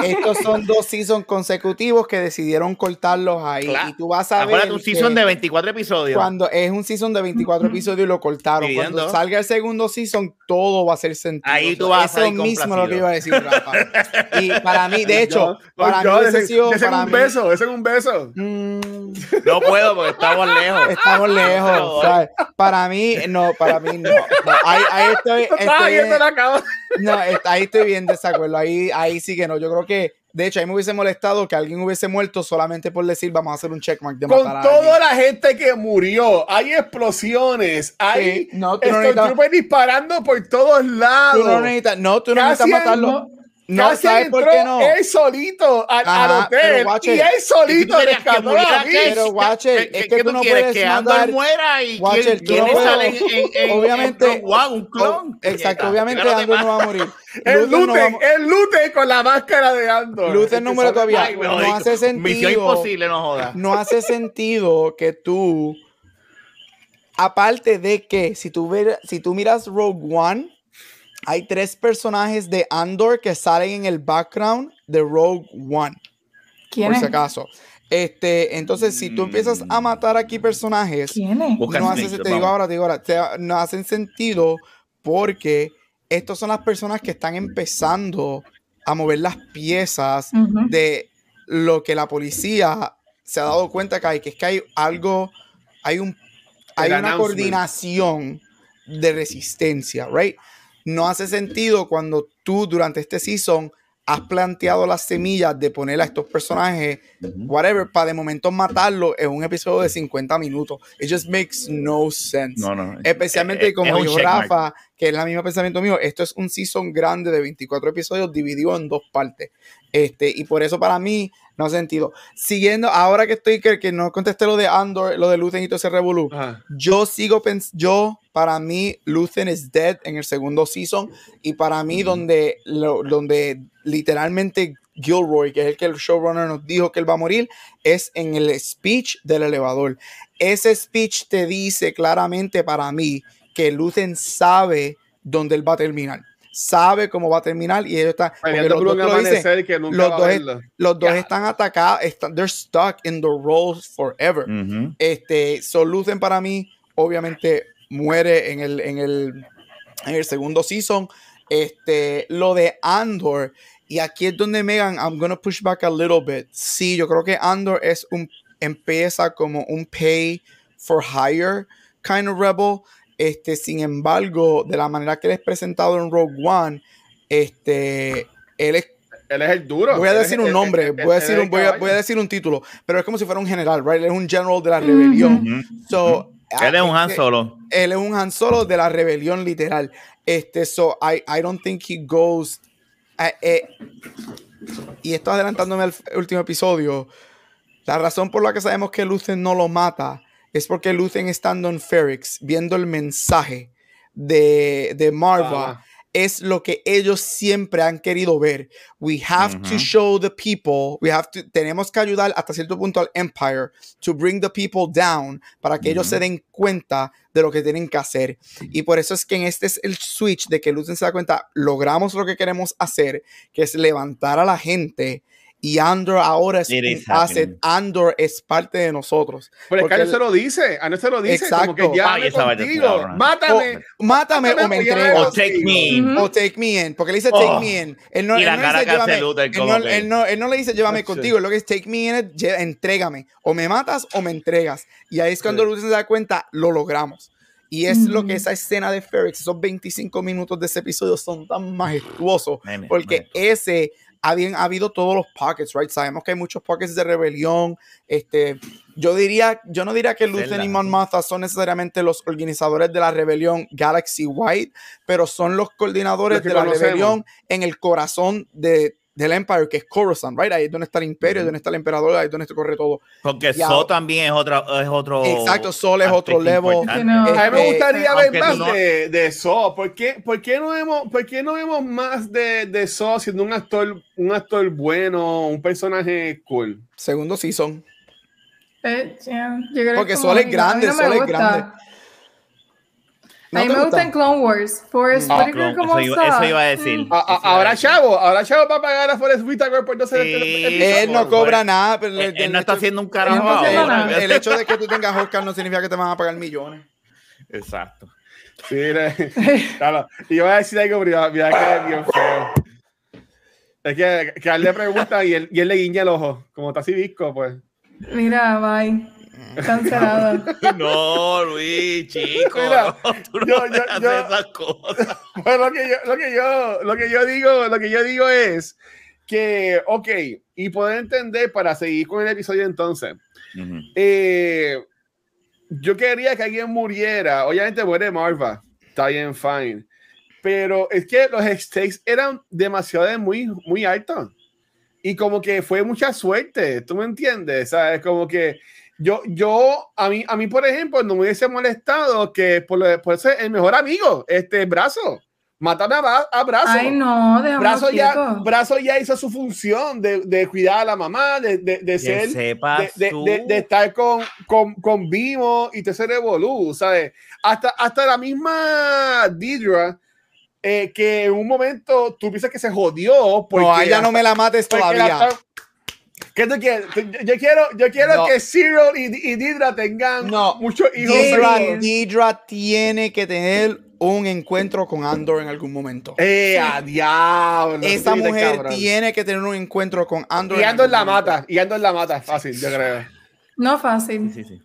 estos son dos seasons consecutivos que decidieron cortarlos ahí. Claro. Y tú vas a ver. Acuérdate, un que season de 24 episodios. Cuando es un season de 24 episodios y lo cortaron. Dividiendo. Cuando salga el segundo season, todo va a ser sentido. Ahí tú vas a Eso salir mismo es lo que complacido. iba a decir, Rafa. Y para mí, de hecho, Yo- para yo, mí ese- sido. ese es para un mí- beso, ese es un beso. Mm, No puedo porque estamos lejos. estamos lejos. ¿sabes? Para mí, no, para mí no. No, ahí, ahí estoy. Estoy cama. no, ahí estoy bien desacuerdo. Ahí, ahí sí que no. Yo creo que De hecho, a mí me hubiese molestado que alguien hubiese muerto solamente por decir vamos a hacer un checkmark de Con matar a toda alguien. la gente que murió, hay explosiones, hay Sí, no, tú no necesitas- disparando por todos lados. Tú no necesitas, no, tú no necesitas matarlo. No, Casi ¿sabes por entró qué no? él solito al, Ajá, al hotel pero guache, y él solito. Pero, guache, ¿Qué- es que tú no quieres? puedes que mandar- muera y Guache, quién, tú quién no puedes- sale en, en, en- Obviamente- en One, un clon. Exacto, obviamente Andor no va a morir. El Luther no va el Luten con la máscara de Andor. Luther El no que muere todavía. Ay, no hace sentido. Misión imposible, no jodas. no hace sentido que tú, aparte de que si tú, ver- si tú miras Rogue One, hay tres personajes de Andor que salen en el background de Rogue One, ¿Quién por es? si acaso. Este, entonces, si tú empiezas a matar aquí personajes, ¿Quién es? No hace, te digo ahora, te digo ahora, te- no hacen sentido porque estas son las personas que están empezando a mover las piezas de lo que la policía se ha dado cuenta que hay, que es que hay algo, hay un hay El una coordinación de resistencia, right? No hace sentido cuando tú durante este season has planteado las semillas de poner a estos personajes, whatever, para de momento matarlo en un episodio de 50 minutos. It just makes no sense. No, no. Especialmente Eh, como dijo. Rafa, que es el mismo pensamiento mío, esto es un season grande de 24 episodios dividido en dos partes. Este, y por eso para mí no hace sentido. Siguiendo, ahora que estoy, que, que no contesté lo de Andor, lo de Luthen y todo ese revolú, Ajá. yo sigo pensando, yo, para mí, Luthen is dead en el segundo season, y para mí, donde, lo- donde literalmente Gilroy, que es el que el showrunner nos dijo que él va a morir, es en el speech del elevador. Ese speech te dice claramente para mí que Luthen sabe dónde él va a terminar. Sabe cómo va a terminar y ellos están. los dos lo dicen, que nunca los dos, los dos están atacados, están, they're stuck in the roles forever. Ujú. Este, So Luthen para mí, obviamente, muere en el, en el, en el segundo season. Este, lo de Andor, y aquí es donde Megan, I'm gonna push back a little bit. Sí, yo creo que Andor es un, empieza como un pay for hire kind of rebel. Este, sin embargo, de la manera que él es presentado en Rogue One, este, él es Él es el duro. Voy a decir un nombre, voy a decir un, voy a, caballo. voy a decir un título, pero es como si fuera un general, right? Él es un general de la rebelión. So, Él es un Han Solo. Él es un Han Solo de la rebelión literal. Este, so I, I don't think he goes. eh, eh, y esto adelantándome al último episodio. La razón por la que sabemos que Luthen no lo mata es porque Luthen estando en Ferrix, viendo el mensaje de, de Marva, es lo que ellos siempre han querido ver. We have to show the people, we have to, tenemos que ayudar hasta cierto punto al Empire to bring the people down para que ellos se den cuenta de lo que tienen que hacer. Y por eso es que en este es el switch de que Luthen se da cuenta, logramos lo que queremos hacer, que es levantar a la gente. Y Andor ahora es It un is asset. Andor es parte de nosotros. Pero es que él él- se lo dice, a él se lo dice, Exacto. como que ya Ay, contigo, cabrona. mátame. O, mátame o me Mátame, entregas. O take me in. O take me in, porque le dice Oh. take me in. Él no, Y él la no cara dice que hace llévame. Luther él, no, él, no, él no le dice llévame Sí. contigo, lo que es take me in es entrégame. O me matas o me entregas. Y ahí es cuando Sí. Luther se da cuenta, lo logramos. Y es lo que esa escena de Ferrix, esos 25 minutos de ese episodio son tan majestuosos. Porque majestuoso. ese habían ha habido todos los pockets, right? Sabemos que hay muchos pockets de rebelión. Este, yo diría, yo no diría que Luthen y Mon Mothma son necesariamente los organizadores de la rebelión Galaxy White, pero son los coordinadores Los de la conocemos. rebelión en el corazón de, del Empire, que es Coruscant, right? Ahí es donde está el imperio, Ujú. donde está el emperador, ahí es donde se corre todo. Porque Ya. So también es, otra, es otro. Exacto, Sol es otro level. no. A mí me Este, gustaría ver más no- de, de So. ¿Por qué, por, qué no vemos, ¿Por qué no vemos más de, de So siendo un actor, un actor bueno, un personaje cool? Segundo season. Eh, yeah, yo creo Porque que Sol es grande, Sol es grande. ¿No a mí te me gusta gusta? en Clone Wars. Forrest Ah, Whitaker como eso iba- eso iba a decir. Mm. A- a- ahora. Chavo, ahora Chavo va a pagar a Forrest Whitaker por no ser Sí. el- Él no cobra nada, pero Él, el- él no el está hecho- haciendo un carajo no ahora. el hecho de que tú tengas Oscar no significa que te van a pagar millones. Exacto. Sí, le- claro. Y yo voy a decir algo, pero ya queda bien feo. Es que, que a él le pregunta y él, y él le guiña el ojo. Como está así disco, pues. Mira, bye. Cancelado. No, Luis, chico. Mira, no, tú no yo- yo- yo- esas cosas. Pues lo que yo, lo que yo, lo que yo digo, lo que yo digo es que, ok, y poder entender para seguir con el episodio entonces. Ujú. Eh, yo quería que alguien muriera. Obviamente muere Marva. Está bien, fine. Pero es que los stakes eran demasiado de muy, muy altos. Y como que fue mucha suerte. ¿Tú me entiendes? ¿Sabes? Como que yo, yo, a mí, a mí, por ejemplo, no me hubiese molestado que por, lo- por ser el mejor amigo, este brazo. Mátame a, a brazo. Ay, no, Brazo ya, Brazo ya hizo su función de, de cuidar a la mamá, de, de, de ser sepas de, de- tú. de- de estar con, con, con Vimo y tercer Evolu, ¿sabes? Hasta, hasta la misma Deidre, eh, que en un momento tú piensas que se jodió. Porque No, a ella no me la mates todavía. la- ¿Qué tú quieres? Yo, yo quiero, yo quiero No. que Cyril y, y Deidre tengan No. muchos hijos. Deidra, Please. Deidra tiene que tener un encuentro con Andor en algún momento. Eh, a diablo. Esa sí, mujer cabrón. tiene que tener un encuentro con Andor. Y en ando en la momento. mata, y ando en la mata, fácil, yo creo. No fácil. Sí, sí.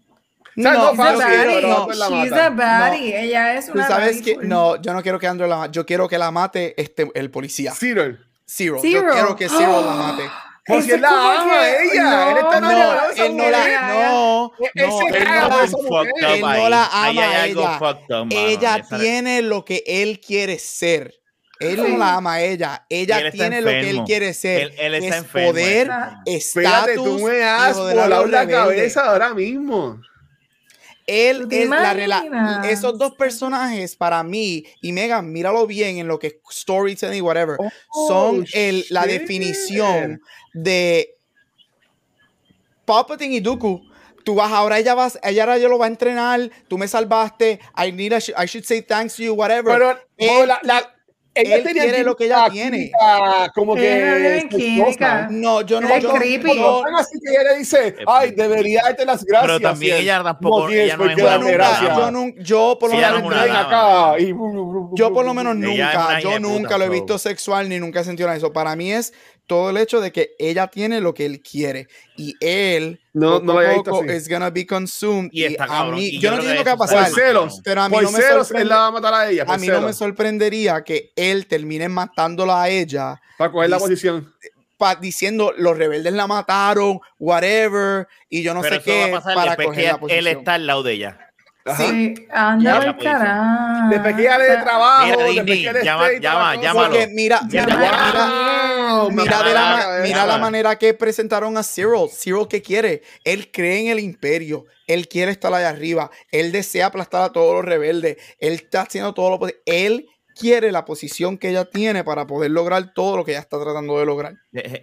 O sea, no No, She's a fácil, yo no, no la She's a baddie. Ella es Tú una sabes baddie que no, yo no quiero que Andor la mate, yo quiero que la mate este el policía. Cyril. Zero. Yo Zero. quiero que Zero la mate. Porque Ese él la como ama a ella. él está no, enamorado de esa él no la, no, Él no, él no la, ama a ella. Ella Esa- tiene lo que él quiere ser. Él Sí. no la ama a ella. Ella Él tiene lo que él quiere ser. Él- él está es enfermo, poder, estatus, tú me has volado la cabeza ahora mismo. Él ¿Tú te es la? Esos dos personajes para mí, y Megan, míralo bien en lo que es storytelling whatever, Oh, son el, la definición de Palpatine y Dooku. Tú vas ahora, ella vas, ella ahora yo lo va a entrenar, tú me salvaste, I need a, I should say thanks to you, whatever. Pero Él- no, la, la, ella él quiere lo que ella química, tiene. Como que. no, yo no, yo, creepy. Tan así que ella le dice, ay, debería darte las gracias. Pero también ella tampoco- No ella no por es yo nunca, yo, por lo no menos acá. y- Yo por lo menos nunca, yo nunca puta, lo he visto sexual ni nunca he sentido nada de eso. Para mí es todo el hecho de que ella tiene lo que él quiere y él No, poco no a poco is gonna be consumed. Y está a cabrón. mí, Y yo no entiendo qué va a pasar, Por celos. pero a mí por no me él la va a matar a ella. A mí no me sorprendería que él termine matándola a ella Para coger la posición. pa- diciendo los rebeldes la mataron, whatever, y yo no Pero sé eso va a qué pasar para coger que la él posición. está al lado de ella. Ajá. Sí, anda al la posición. carajo. Después que ella le dé trabajo, Mira, después que le llama- llámalo. Porque mira, mira, Llama- mira, de la, de mira manera que presentaron a Cyril. Cyril, ¿qué quiere? Él cree en el imperio. Él quiere estar allá arriba. Él desea aplastar a todos los rebeldes. Él está haciendo todo lo posible. Él quiere la posición que ella tiene para poder lograr todo lo que ella está tratando de lograr.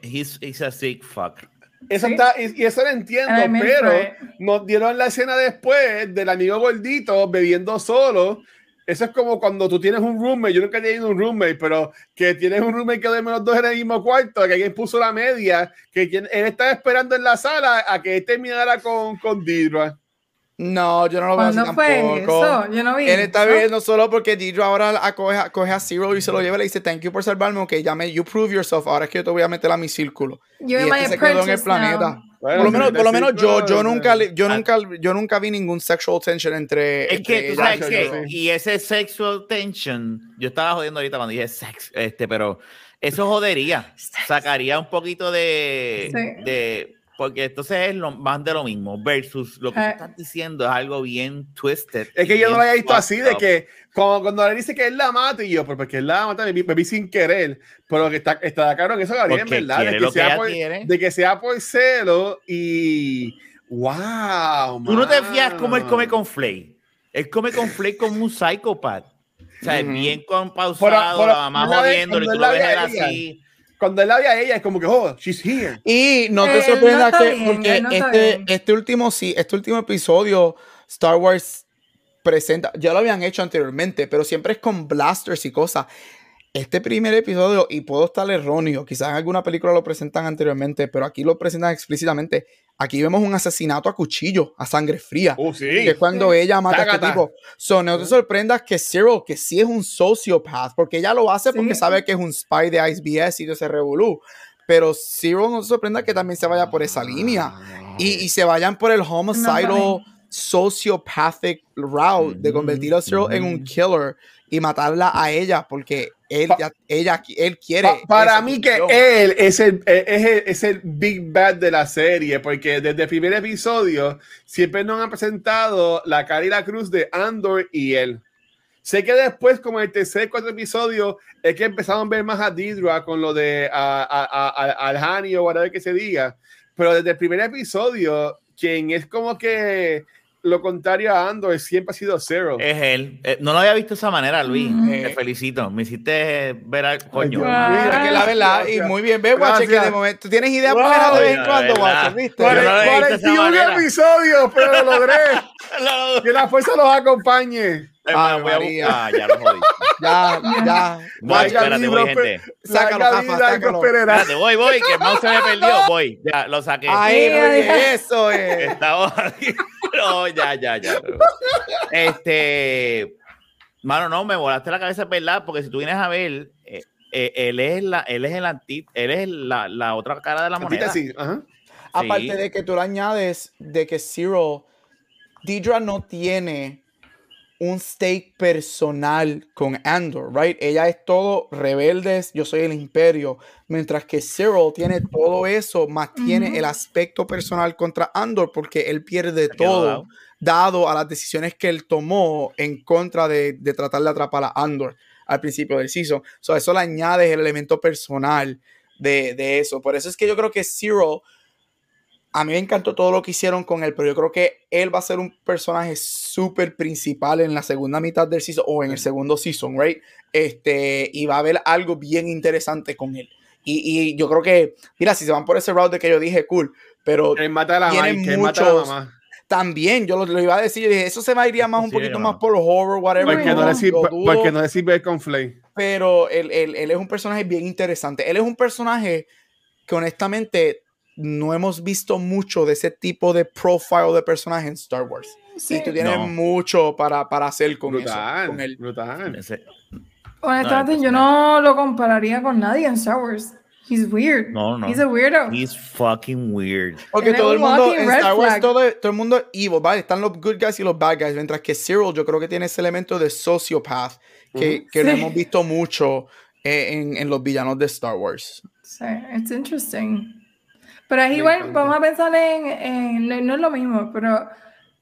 He's, he's a sick fuck. Eso Sí. está, y, y eso lo entiendo, pero nos dieron la escena después del amigo gordito bebiendo solo. Eso es como cuando tú tienes un roommate, yo nunca he tenido un roommate, pero que tienes un roommate que duerme los dos en el mismo cuarto, que alguien puso la media, que él estaba esperando en la sala a que él terminara con, con Deidre. No, yo no lo veo así ¿Cuándo fue tampoco. eso? Yo no vi. Él está viendo solo porque Deidre ahora acoge, a- coge a Cyril y se lo lleva y le dice, thank you por salvarme, ok, ya me, you prove yourself, ahora es que yo te voy a meter a mi círculo. You're y este se quedó en el planeta. now. Bueno, por lo menos, por lo menos yo, yo nunca, yo nunca, yo nunca vi ningún sexual tension entre. Es que entre tú ellas. sabes que, y ese sexual tension, yo estaba jodiendo ahorita cuando dije sex, este, pero eso jodería, sacaría un poquito de, Sí. de porque entonces es lo, más de lo mismo, versus lo que tú Eh. estás diciendo es algo bien twisted. Es que yo no lo había visto así, de up. que cuando, cuando él dice que él la mata, y yo, pero porque él la mata, me vi, me vi sin querer, pero que está, está cabrón, eso Gabriel, en verdad, de que, que sea por, de que sea por celo y wow. Tú no te fías cómo él come con Flay. Él come con Flay como un psicópata. O sea, Ujú. bien con pausado, Por- por- la mamá jodiéndolo y tú lo ves así. Cuando él la ve a ella, es como que, oh, she's here. Y no te Él sorprendas no que, bien, porque no este, este último, sí, este último episodio, Star Wars presenta, ya lo habían hecho anteriormente, pero siempre es con blasters y cosas. Este primer episodio, y puedo estar erróneo, quizás en alguna película lo presentan anteriormente, pero aquí lo presentan explícitamente. Aquí vemos un asesinato a cuchillo, a sangre fría. Oh, sí. que es cuando ella mata a este tipo. So, no te sorprendas que Cyril, que sí es un sociopath, porque ella lo hace porque sabe que es un spy de ISBS y de ese revolú. Pero Cyril no te sorprenda que también se vaya por esa línea y, y se vayan por el homicidal No, sociopathic route de convertir a Cyril en un Ujú. killer y matarla a ella, porque él, Pa- ella, él quiere. Pa- para mí que posición. él es el, es, el, es el big bad de la serie, porque desde el primer episodio siempre nos han presentado la cara y la cruz de Andor y él. Sé que después, como el tercer cuarto episodio, es que empezaron a ver más a Didra con lo de al Hani o whatever que se diga, pero desde el primer episodio, quien es como que lo contrario a Andor siempre ha sido Zero. Es él. Eh, no lo había visto de esa manera, Luis. Ujú. Te felicito. Me hiciste ver al coño. Mira que la verdad, y muy bien, ve, Guache, que de momento, tú tienes ideas Wow. buenas de vez en cuando. Guache, ¿viste? Yo no lo he visto de esa 41 manera. episodios, pero lo logré. Lo- Que la fuerza los acompañe. Hermano, voy a María. buscar- Ah, ya lo jodí. Ya, ya. Voy, Vaya espérate, voy, gente. Sácalo, Rafa, sácalo. Espérate, voy, voy, que el mouse se me perdió. Voy, ya, lo saqué. Ahí, Sí, eso es. Estaba No, ya, ya, ya. Este. Mano, no, me volaste la cabeza, es verdad, porque si tú vienes a ver, eh, eh, él es la, él es el anti, él es la, la otra cara de la moneda. Antítesis, ajá. Aparte de que tú le añades de que Zero, Deidre no tiene un stake personal con Andor, right? Ella es todo rebeldes, yo soy el imperio, mientras que Zero tiene todo eso, más tiene el aspecto personal contra Andor porque él pierde Se todo, dado. dado a las decisiones que él tomó en contra de, de tratar de atrapar a Andor al principio del season. So, eso le añade el elemento personal de, de eso. Por eso es que yo creo que Zero a mí me encantó todo lo que hicieron con él, pero yo creo que él va a ser un personaje súper principal en la segunda mitad del season o en el segundo season, right? Este, y va a haber algo bien interesante con él. Y, y yo creo que, mira, si se van por ese route de que yo dije, cool, pero Que mata a la que mata a la muchos- mamá. también yo lo, lo iba a decir, yo dije, eso se va a iría más un Sí, poquito más por horror, whatever. Porque no, dudo, porque no le sirve con Flay. pero él, él- él es un personaje bien interesante. Él es un personaje que honestamente no hemos visto mucho de ese tipo de profile de personaje en Star Wars. Sí. Y tú tienes No. mucho para, para hacer con Brutal, eso. Con él. brutal. Ese- Honestamente, No, yo no lo compararía con nadie en Star Wars. He's weird. No, no. He's a weirdo. He's fucking weird. Porque todo el un mundo en Star Wars, todo, todo el mundo es evil, ¿vale? Están los good guys y los bad guys, mientras que Cyril yo creo que tiene ese elemento de sociopath que, que lo Sí. hemos visto mucho eh, en, en los villanos de Star Wars. Sí, it's interesting. Pero es igual, vamos a pensar en, en- no, no es lo mismo, pero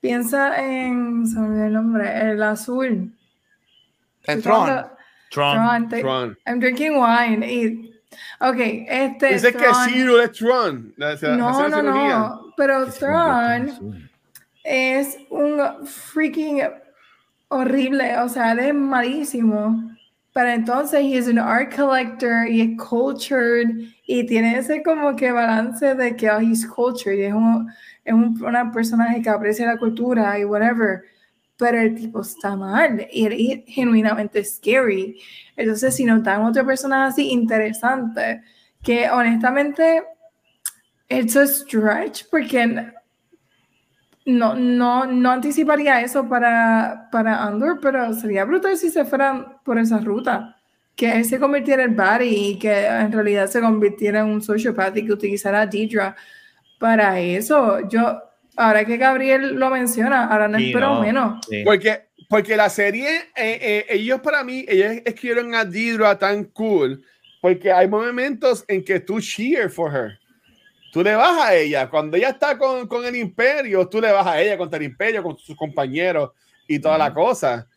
piensa en, se me olvidó el nombre, el azul. En Estoy Tron. Tron. Tron, te- Tron. I'm drinking wine. Y, ok, este. Dice que es Tron. No, la no, cirugía. no. Pero Tron es un freaking horrible, o sea, es malísimo. Pero entonces, he es un art collector y es cultured y tiene ese como que balance de que oh, he's cultured y es, un, es un una personaje que aprecia la cultura y whatever. Pero el tipo está mal y es genuinamente scary. Entonces, si nos dan otro personaje así interesante, que honestamente, it's a stretch porque no, no, no anticiparía eso para, para Andor, pero sería brutal si se fueran por esa ruta. Que él se convirtiera en Barry y que en realidad se convirtiera en un sociopath y que utilizara a Deidre para eso. Yo, ahora que Gabriel lo menciona, ahora no Sí, espero no, menos. sí. Porque, porque la serie, eh, eh, ellos para mí, ellos escribieron a Didra tan cool, porque hay momentos en que tú cheer for her. Tú le vas a ella. Cuando ella está con, con el imperio, tú le vas a ella contra el imperio, con sus compañeros y toda la cosa.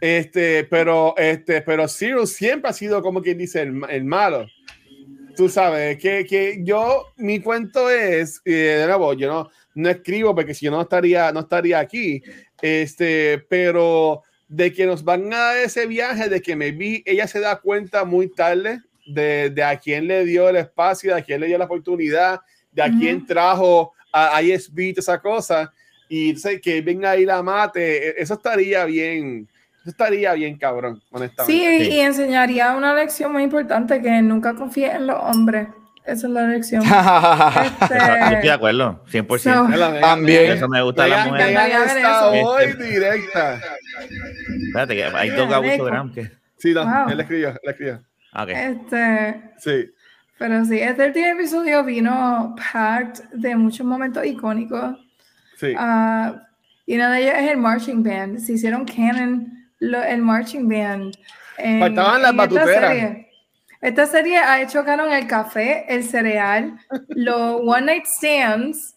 Este, pero, este, pero Cyril siempre ha sido como quien dice el, el malo. Tú sabes que, que yo, mi cuento es, eh, de nuevo, yo no, no escribo porque si yo no estaría, no estaría aquí. Este, pero de que nos van a dar ese viaje, de que me vi, ella se da cuenta muy tarde de, de a quién le dio el espacio, de a quién le dio la oportunidad, de a Ujú. quién trajo a ISB, toda esa cosa, y sé que venga ahí la mate, e- eso estaría bien, eso estaría bien cabrón, honestamente. Sí, Sí. y enseñaría una lección muy importante que nunca confíe en los hombres. Esa es la lección. Yo estoy de Este, acuerdo, 100%. So- la- También. Eso me gusta de ver eso. hoy Este- directa. Espérate, que hay dos Neko. Graham que. Sí, no, Wow. él escribió, él le escribió. Ah, ok. este, Sí. pero sí, este último episodio vino packed de muchos momentos icónicos. Sí. Ah, y uno de ellos es el marching band. Se hicieron canon lo- el marching band en- Faltaban las en esta batuteras. serie. Esta serie ha hecho canon el café, el cereal, los one night stands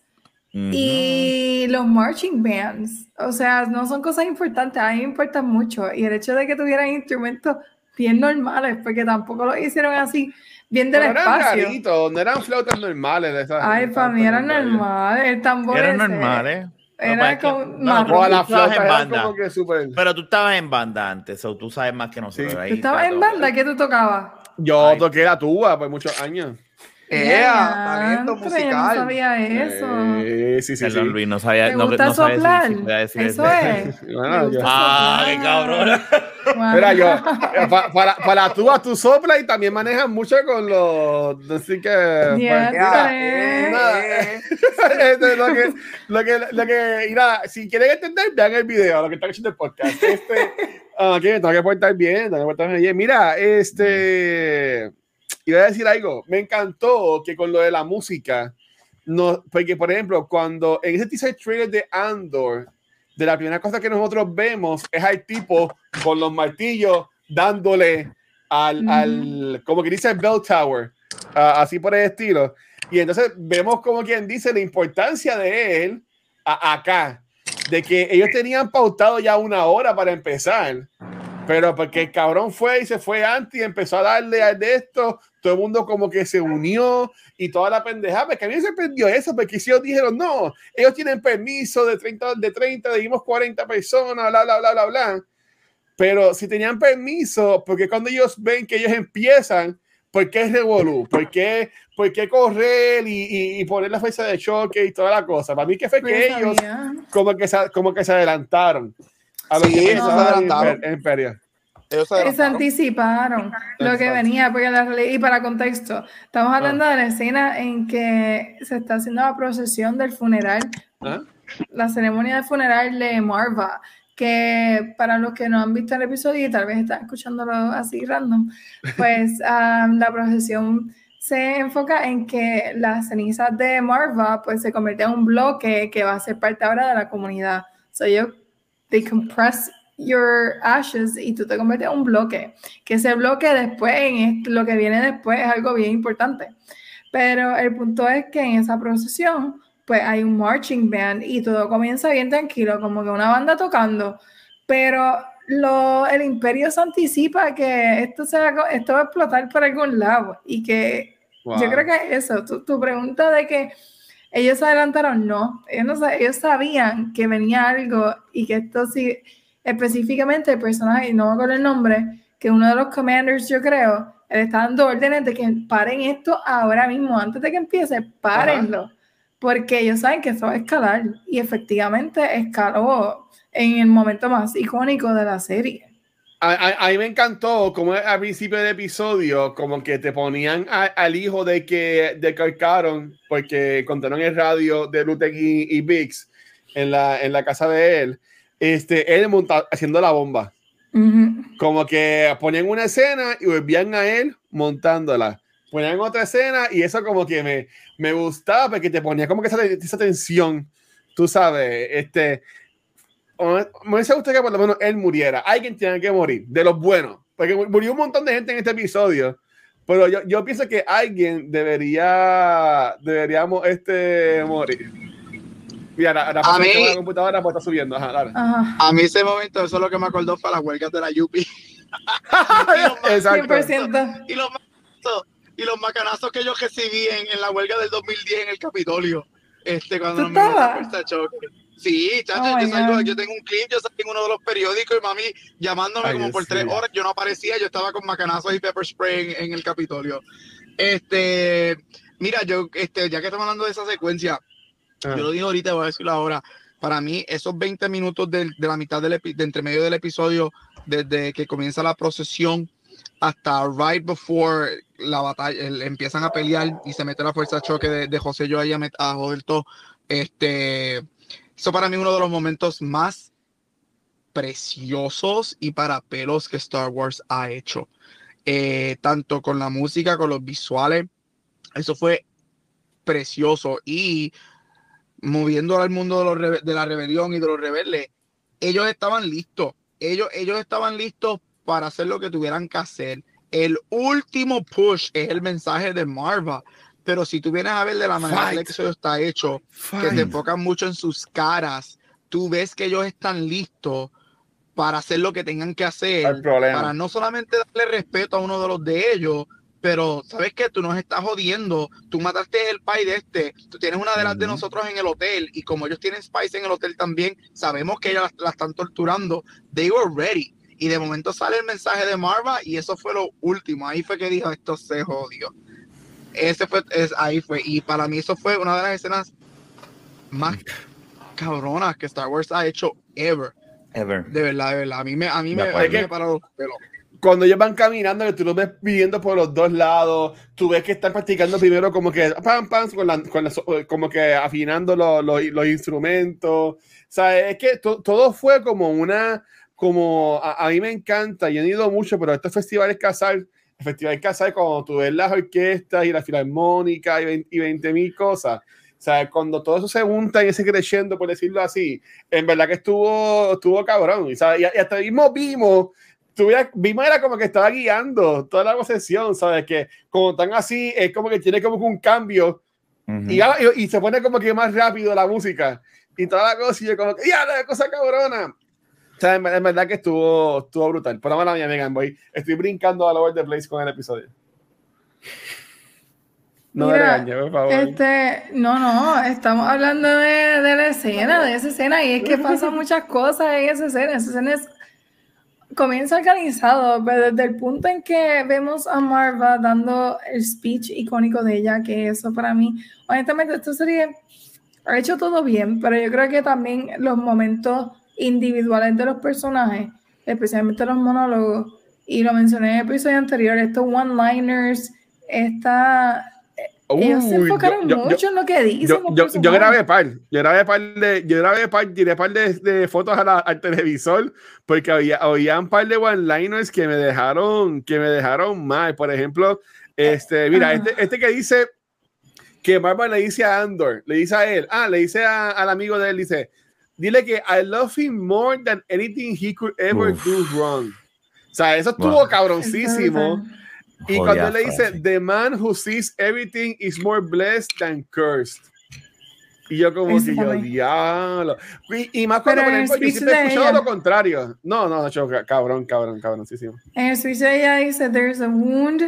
y los marching bands. O sea, no son cosas importantes, a mí me importan mucho. Y el hecho de que tuvieran instrumentos bien normales, porque tampoco lo hicieron así, bien del No eran espacio. raritos, no eran flautas normales. de esas- Ay, para mí eran normales. El tambor Eran ese normales. Era en eran banda. como que. Pero tú estabas en banda antes, o tú sabes más que nosotros. Sí. ahí ¿Tú estabas en banda? ¿Qué tú tocabas? Yo Ay. toqué la tuba por muchos años. ¡Ea! Talento Diantre, yo no musical. sabía eso. Eh, sí, sí, sí. Luis, no sabía. ¿Te no, gusta no sabía si- soplar? si podía decir eso eso. es. Bueno, Ah, qué cabrón. Wow. Mira, yo, eh, pa- para, para la tuba tú soplas y también manejas mucho con los. Así que. pues, Diantre. nada. Esto es lo que, lo que, lo que, mira, si quieren entender, vean el video, lo que está haciendo el podcast. Este, ah, que tengo que portar bien, tengo que portarme bien. Mira, este, iba a decir algo, me encantó que con lo de la música, no, porque por ejemplo, cuando en ese teaser trailer de Andor, de la primera cosa que nosotros vemos es al tipo con los martillos dándole al, Ujú. al como que dice el Bell Tower, ah, así por el estilo. Y entonces vemos como quien dice la importancia de él a- acá, de que ellos tenían pautado ya una hora para empezar, pero porque el cabrón fue y se fue antes y empezó a darle a de esto, todo el mundo como que se unió y toda la pendejada, porque a mí me sorprendió eso, porque si ellos dijeron, no, ellos tienen permiso de 30, de 30, dimos 40 personas, bla, bla, bla, bla, bla. Pero si tenían permiso, porque cuando ellos ven que ellos empiezan, ¿por qué revolú? ¿Por qué, por qué correr y, y- y poner la fuerza de choque y toda la cosa? Para mí que fue Pues que ellos sabía. como que se, como que se adelantaron a lo Sí, que ellos se en adelantaron. Imper- en Imperia. Ellos se Se adelantaron. anticiparon lo que venía, porque la y para contexto, estamos Ah. hablando de la escena en que se está haciendo la procesión del funeral, ¿Ah? la ceremonia de funeral de Marva, que para los que no han visto el episodio y tal vez están escuchándolo así random, pues ah, la procesión se enfoca en que las cenizas de Marva pues se convierten en un bloque que va a ser parte ahora de la comunidad. So ellos, they compress your ashes y tú te conviertes en un bloque, que ese bloque después, en lo que viene después es algo bien importante. Pero el punto es que en esa procesión pues hay un marching band y todo comienza bien tranquilo, como que una banda tocando, pero lo, el imperio se anticipa que esto, se va, esto va a explotar por algún lado y que Wow. yo creo que eso, tu, tu pregunta de que ellos se adelantaron, no, ellos, no ellos sabían que venía algo y que esto sí, específicamente el personaje, y no me acuerdo el nombre, que uno de los commanders, yo creo, él está dando órdenes de que paren esto ahora mismo, antes de que empiece, párenlo, porque ellos saben que eso va a escalar y efectivamente escaló en el momento más icónico de la serie. A, a- a mí me encantó como al principio del episodio, como que te ponían a- al hijo de que de Carcaron, porque contaron el radio de Lutec y, y Biggs en la, en la casa de él, este, él monta- haciendo la bomba. Como que ponían una escena y volvían a él montándola. Ponían otra escena y eso como que me, me gustaba porque te ponía como que esa, esa tensión, tú sabes, este, me hubiese gustado que por lo menos él muriera. Alguien tiene que morir, de los buenos, porque mu- murió un montón de gente en este episodio. Pero yo, yo pienso que alguien debería, deberíamos este, morir. Mira, la, la A mí- la computadora pues está subiendo. Ajá, dale. Ajá. A mí ese momento, eso es lo que me acordó fue las huelgas de la Yupi. Exacto. 100%. Y los macanazos, y los macanazos que yo recibí en, en la huelga del 2010 en el Capitolio. Este, cuando ¿Tú Choque. Sí, chacho, Oh, yo, salgo- yo tengo un clip, yo salí en uno de los periódicos y mami llamándome Ay, como por Dios tres horas, yo no aparecía, yo estaba con macanazos y pepper spray en, en el Capitolio. Este, mira, yo, este, ya que estamos hablando de esa secuencia. Yo lo dije ahorita, voy a decirlo ahora. Para mí, esos 20 minutos del- de, la mitad del de entre medio del episodio, desde que comienza la procesión hasta right before la batalla, el- empiezan a pelear y se mete la fuerza de choque de, de José yo ahí a, a joder todo. Este, eso para mí es uno de los momentos más preciosos y para pelos que Star Wars ha hecho. Eh, tanto con la música, con los visuales. Eso fue precioso. Y moviendo al mundo de, los de la rebelión y de los rebeldes, ellos estaban listos. Ellos, ellos estaban listos para hacer lo que tuvieran que hacer. El último push es el mensaje de Marva. Pero si tú vienes a ver de la manera que el episodio está hecho, que se enfocan mucho en sus caras, tú ves que ellos están listos para hacer lo que tengan que hacer, para no solamente darle respeto a uno de los de ellos, pero sabes que tú nos estás jodiendo, tú mataste el pai de este, tú tienes una de las de nosotros en el hotel y como ellos tienen Spice en el hotel también, sabemos que ellas la, están torturando, they were ready. Y de momento sale el mensaje de Marva y eso fue lo último, ahí fue que dijo esto se jodió. Ese fue, es, ahí fue, y para mí eso fue una de las escenas más cabronas que Star Wars ha hecho ever. Ever. De verdad, de verdad. A mí me, a mí me, me parado cuando ellos van caminando, tú los ves viviendo por los dos lados, tú ves que están practicando primero como que pam, pam, con como que afinando los, los, instrumentos. O sea, es que todo fue como una, como a, mí me encanta, y he ido mucho, pero estos festivales casal, el festival casal, cuando tú ves las orquestas y la filarmónica y 20 mil cosas. O sea, cuando todo eso se junta y ese creciendo, por decirlo así, en verdad que estuvo, estuvo cabrón. Y, y hasta mismo vimos tuviera, vimos era como que estaba guiando toda la sesión, ¿sabes? Que como están así, es como que tiene como un cambio y, y, se pone como que más rápido la música y toda la cosa, y yo como que, ya, la cosa cabrona. O sea, en, verdad que estuvo, estuvo brutal. Por la mía, Megan Boy, estoy brincando a over the place con el episodio. No me regañe, por favor. Este, no, no, estamos hablando de, de, la escena, de esa escena, y es que pasan muchas cosas en esa escena. Esa escena es comienza organizado, pero desde el punto en que vemos a Marva dando el speech icónico de ella, que eso para mí, honestamente, esto sería, ha hecho todo bien, pero yo creo que también los momentos individuales de los personajes, especialmente los monólogos, y lo mencioné en el episodio anterior, estos one-liners, esta ellos se enfocaron mucho en lo que dicen. Yo, grabé par, yo grabé par de, yo grabé par, tiré par de, de fotos al televisor porque había, había un par de one-liners que me dejaron, que me dejaron mal. Por ejemplo, este, mira, este, este que dice que Marvel le dice a Andor, le dice a él, ah, le dice al amigo de él, dice, dile que I love him more than anything he could ever do wrong. O sea, eso estuvo cabroncísimo. Y cuando él le dice, The man who sees everything is more blessed than cursed. Y yo como que yo, diablo. Y, más cuando, por ejemplo, yo siempre he escuchado lo contrario. No, no, no, cabrón, cabrón, cabroncísimo. En el speech de ella dice, there's a wound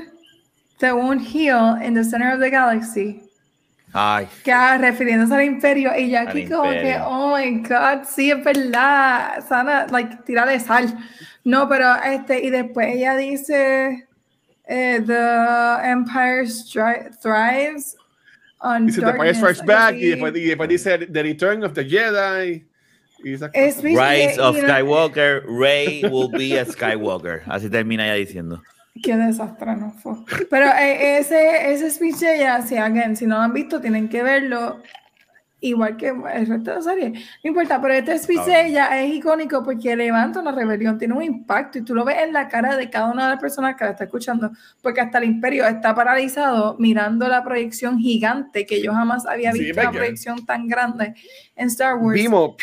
that won't heal in the center of the galaxy. Ay. Que refiriéndose al imperio. Y yo aquí como que, oh my God, sí, es verdad. Sana, like, de sal. No, pero este, y después ella dice eh, the Empire thrives on dice, The Empire Strikes Back y después, y después, dice The Return of the Jedi. Rise of Skywalker, Rey will be a Skywalker. Así termina ya diciendo. Qué desastre no fue. Pero eh, ese, ese speech ya, si, again, si no lo han visto, tienen que verlo igual que el resto de la serie. No importa, pero este speech ella es icónico porque levanta una rebelión, tiene un impacto y tú lo ves en la cara de cada una de las personas que la está escuchando, porque hasta el imperio está paralizado mirando la proyección gigante que yo jamás había visto una proyección tan grande en Star Wars. Vimos.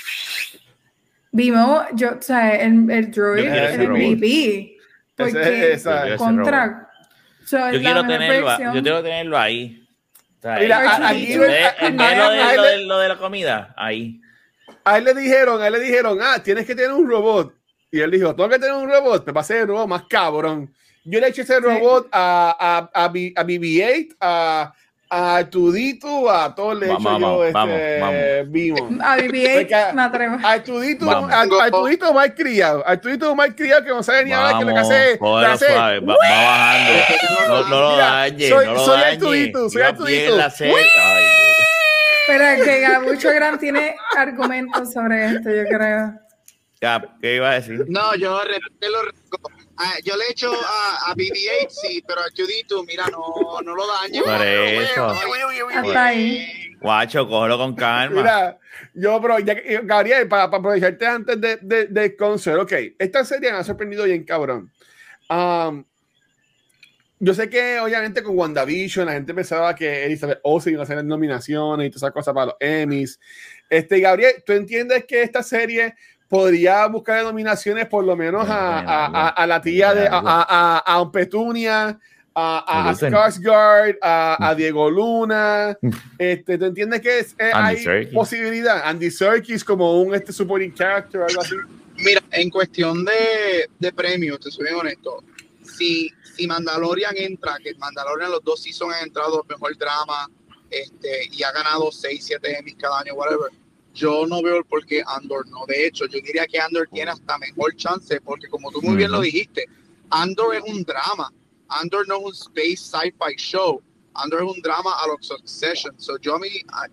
Vimos, yo, o sea, el, el droid, el MVP. Porque contra. yo, quiero tenerlo, yo quiero tenerlo ahí lo, de, lo de la comida, ahí. A él le dijeron, a él le dijeron, ah, tienes que tener un robot. Y él dijo, tengo que tener un robot, me pasé el robot más cabrón. Yo le eché ese robot a, a, a, a BB-8, a, a Tudito, a todos le he hecho yo este vivo. A BB-8 me atrevo. A Tudito, a, Tudito mal criado, a Tudito mal criado que no sabe ni hablar que lo que hace. Va, va bajando. No, no lo dañe, soy, no lo soy dañe. el Tudito, soy el Tudito. Pero es que Gabucho Gran tiene argumentos sobre esto, yo creo. ¿qué iba a decir? No, yo lo Ah, yo le echo a, a BB-8, sí, pero a Judito, mira, no, no lo daño. Por eso. Hasta ahí. Guacho, cógelo con calma. Mira, yo, bro, ya, Gabriel, para, para aprovecharte antes de, de, de concert, ok, esta serie me ha sorprendido bien, cabrón. Um, yo sé que obviamente con WandaVision la gente pensaba que Elizabeth Olsen iba a hacer nominaciones y todas esas cosas para los Emmys. Este, Gabriel, ¿tú entiendes que esta serie podría buscar nominaciones por lo menos a, a, a, la tía de a, a, a Petunia, a, a Skarsgård, a, Diego Luna. Este, ¿Tú entiendes que es, eh, hay posibilidad? Andy Serkis como un este supporting character, algo así. Mira, en cuestión de, de premios, te soy bien honesto. Si, si Mandalorian entra, que Mandalorian los dos seasons han entrado mejor drama este, y ha ganado 6, 7 Emmys cada año, whatever. Yo no veo el por qué Andor no. De hecho, yo diría que Andor tiene hasta mejor chance, porque como tú muy bien lo dijiste, Andor es un drama Andor no es un space sci-fi show. Andor es un drama a los Succession. So yo, a mí,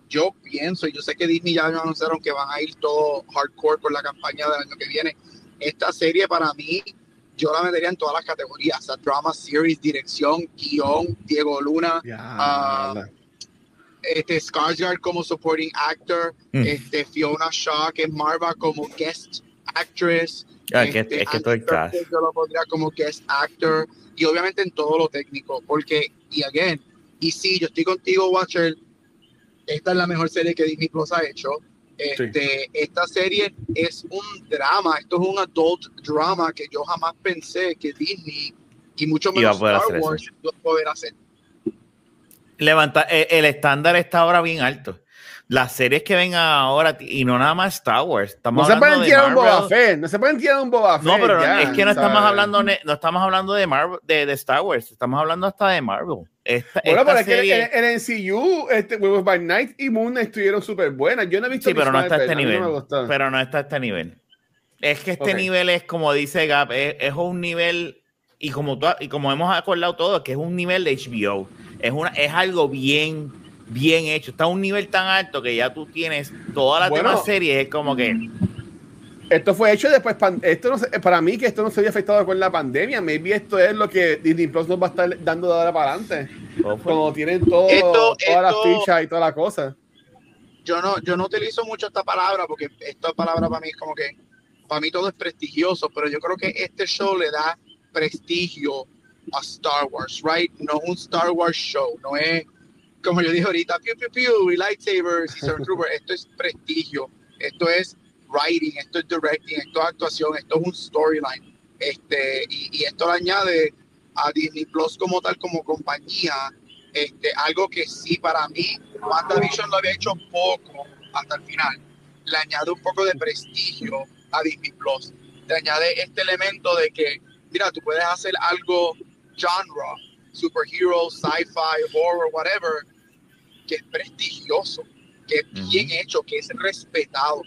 yo pienso, y yo sé que Disney ya anunciaron que van a ir todo hardcore con la campaña del año que viene. Esta serie para mí, yo la metería en todas las categorías. O drama, series, dirección, guion, Diego Luna. Uh, este Skarsgård como supporting actor, mm. este Fiona Shaw que es Marva como guest actress, ah, este, que, es que estoy yo lo pondría como guest actor, y obviamente en todo lo técnico, porque, y again, y sí, yo estoy contigo, Watcher, esta es la mejor serie que Disney Plus ha hecho. Este, Esta serie es un drama, esto es un adult drama que yo jamás pensé que Disney y mucho menos Star Wars a poder hacer. Levanta, el, el estándar está ahora bien alto las series que vengan ahora y no nada más Star Wars. Estamos no se pueden tirar un Boba Fett, no se pueden tirar un Boba Fett. No, pero es que no estamos hablando no estamos hablando de Marvel, de, Star Wars, estamos hablando hasta de Marvel. Esta, bueno, pero es que en, en MCU, este, by Night y Moon estuvieron súper buenas. Yo no he visto Sí, pero no está a este nivel. pero no está a este nivel. Es que este nivel es, como dice Gap, es, un nivel, y como, y como hemos acordado todos, que es un nivel de HBO. Es, una, es algo bien bien hecho. Está a un nivel tan alto que ya tú tienes todas las demás series. Es como que. Esto fue hecho después. Esto no, para mí, que esto no se había afectado con la pandemia. Maybe esto es lo que Disney Plus nos va a estar dando de ahora para adelante. Como tienen todo, todas las fichas y toda la cosa. Yo no, yo no utilizo mucho esta palabra porque esta palabra para mí es como que. Para mí todo es prestigioso, pero yo creo que este show le da prestigio a Star Wars, right? No un Star Wars show, no es como yo dije ahorita, piu, piu, piu, y lightsabers y Stormtrooper, esto es prestigio, esto es writing, esto es directing, esto es actuación, esto es un storyline. Este, y, esto le añade a Disney Plus como tal, como compañía, este, algo que sí para mí, WandaVision lo había hecho poco hasta el final. Le añade un poco de prestigio a Disney Plus. Le añade este elemento de que, mira, tú puedes hacer algo genre, superhero, sci-fi, horror, whatever, que es prestigioso, que es bien hecho, que es respetado.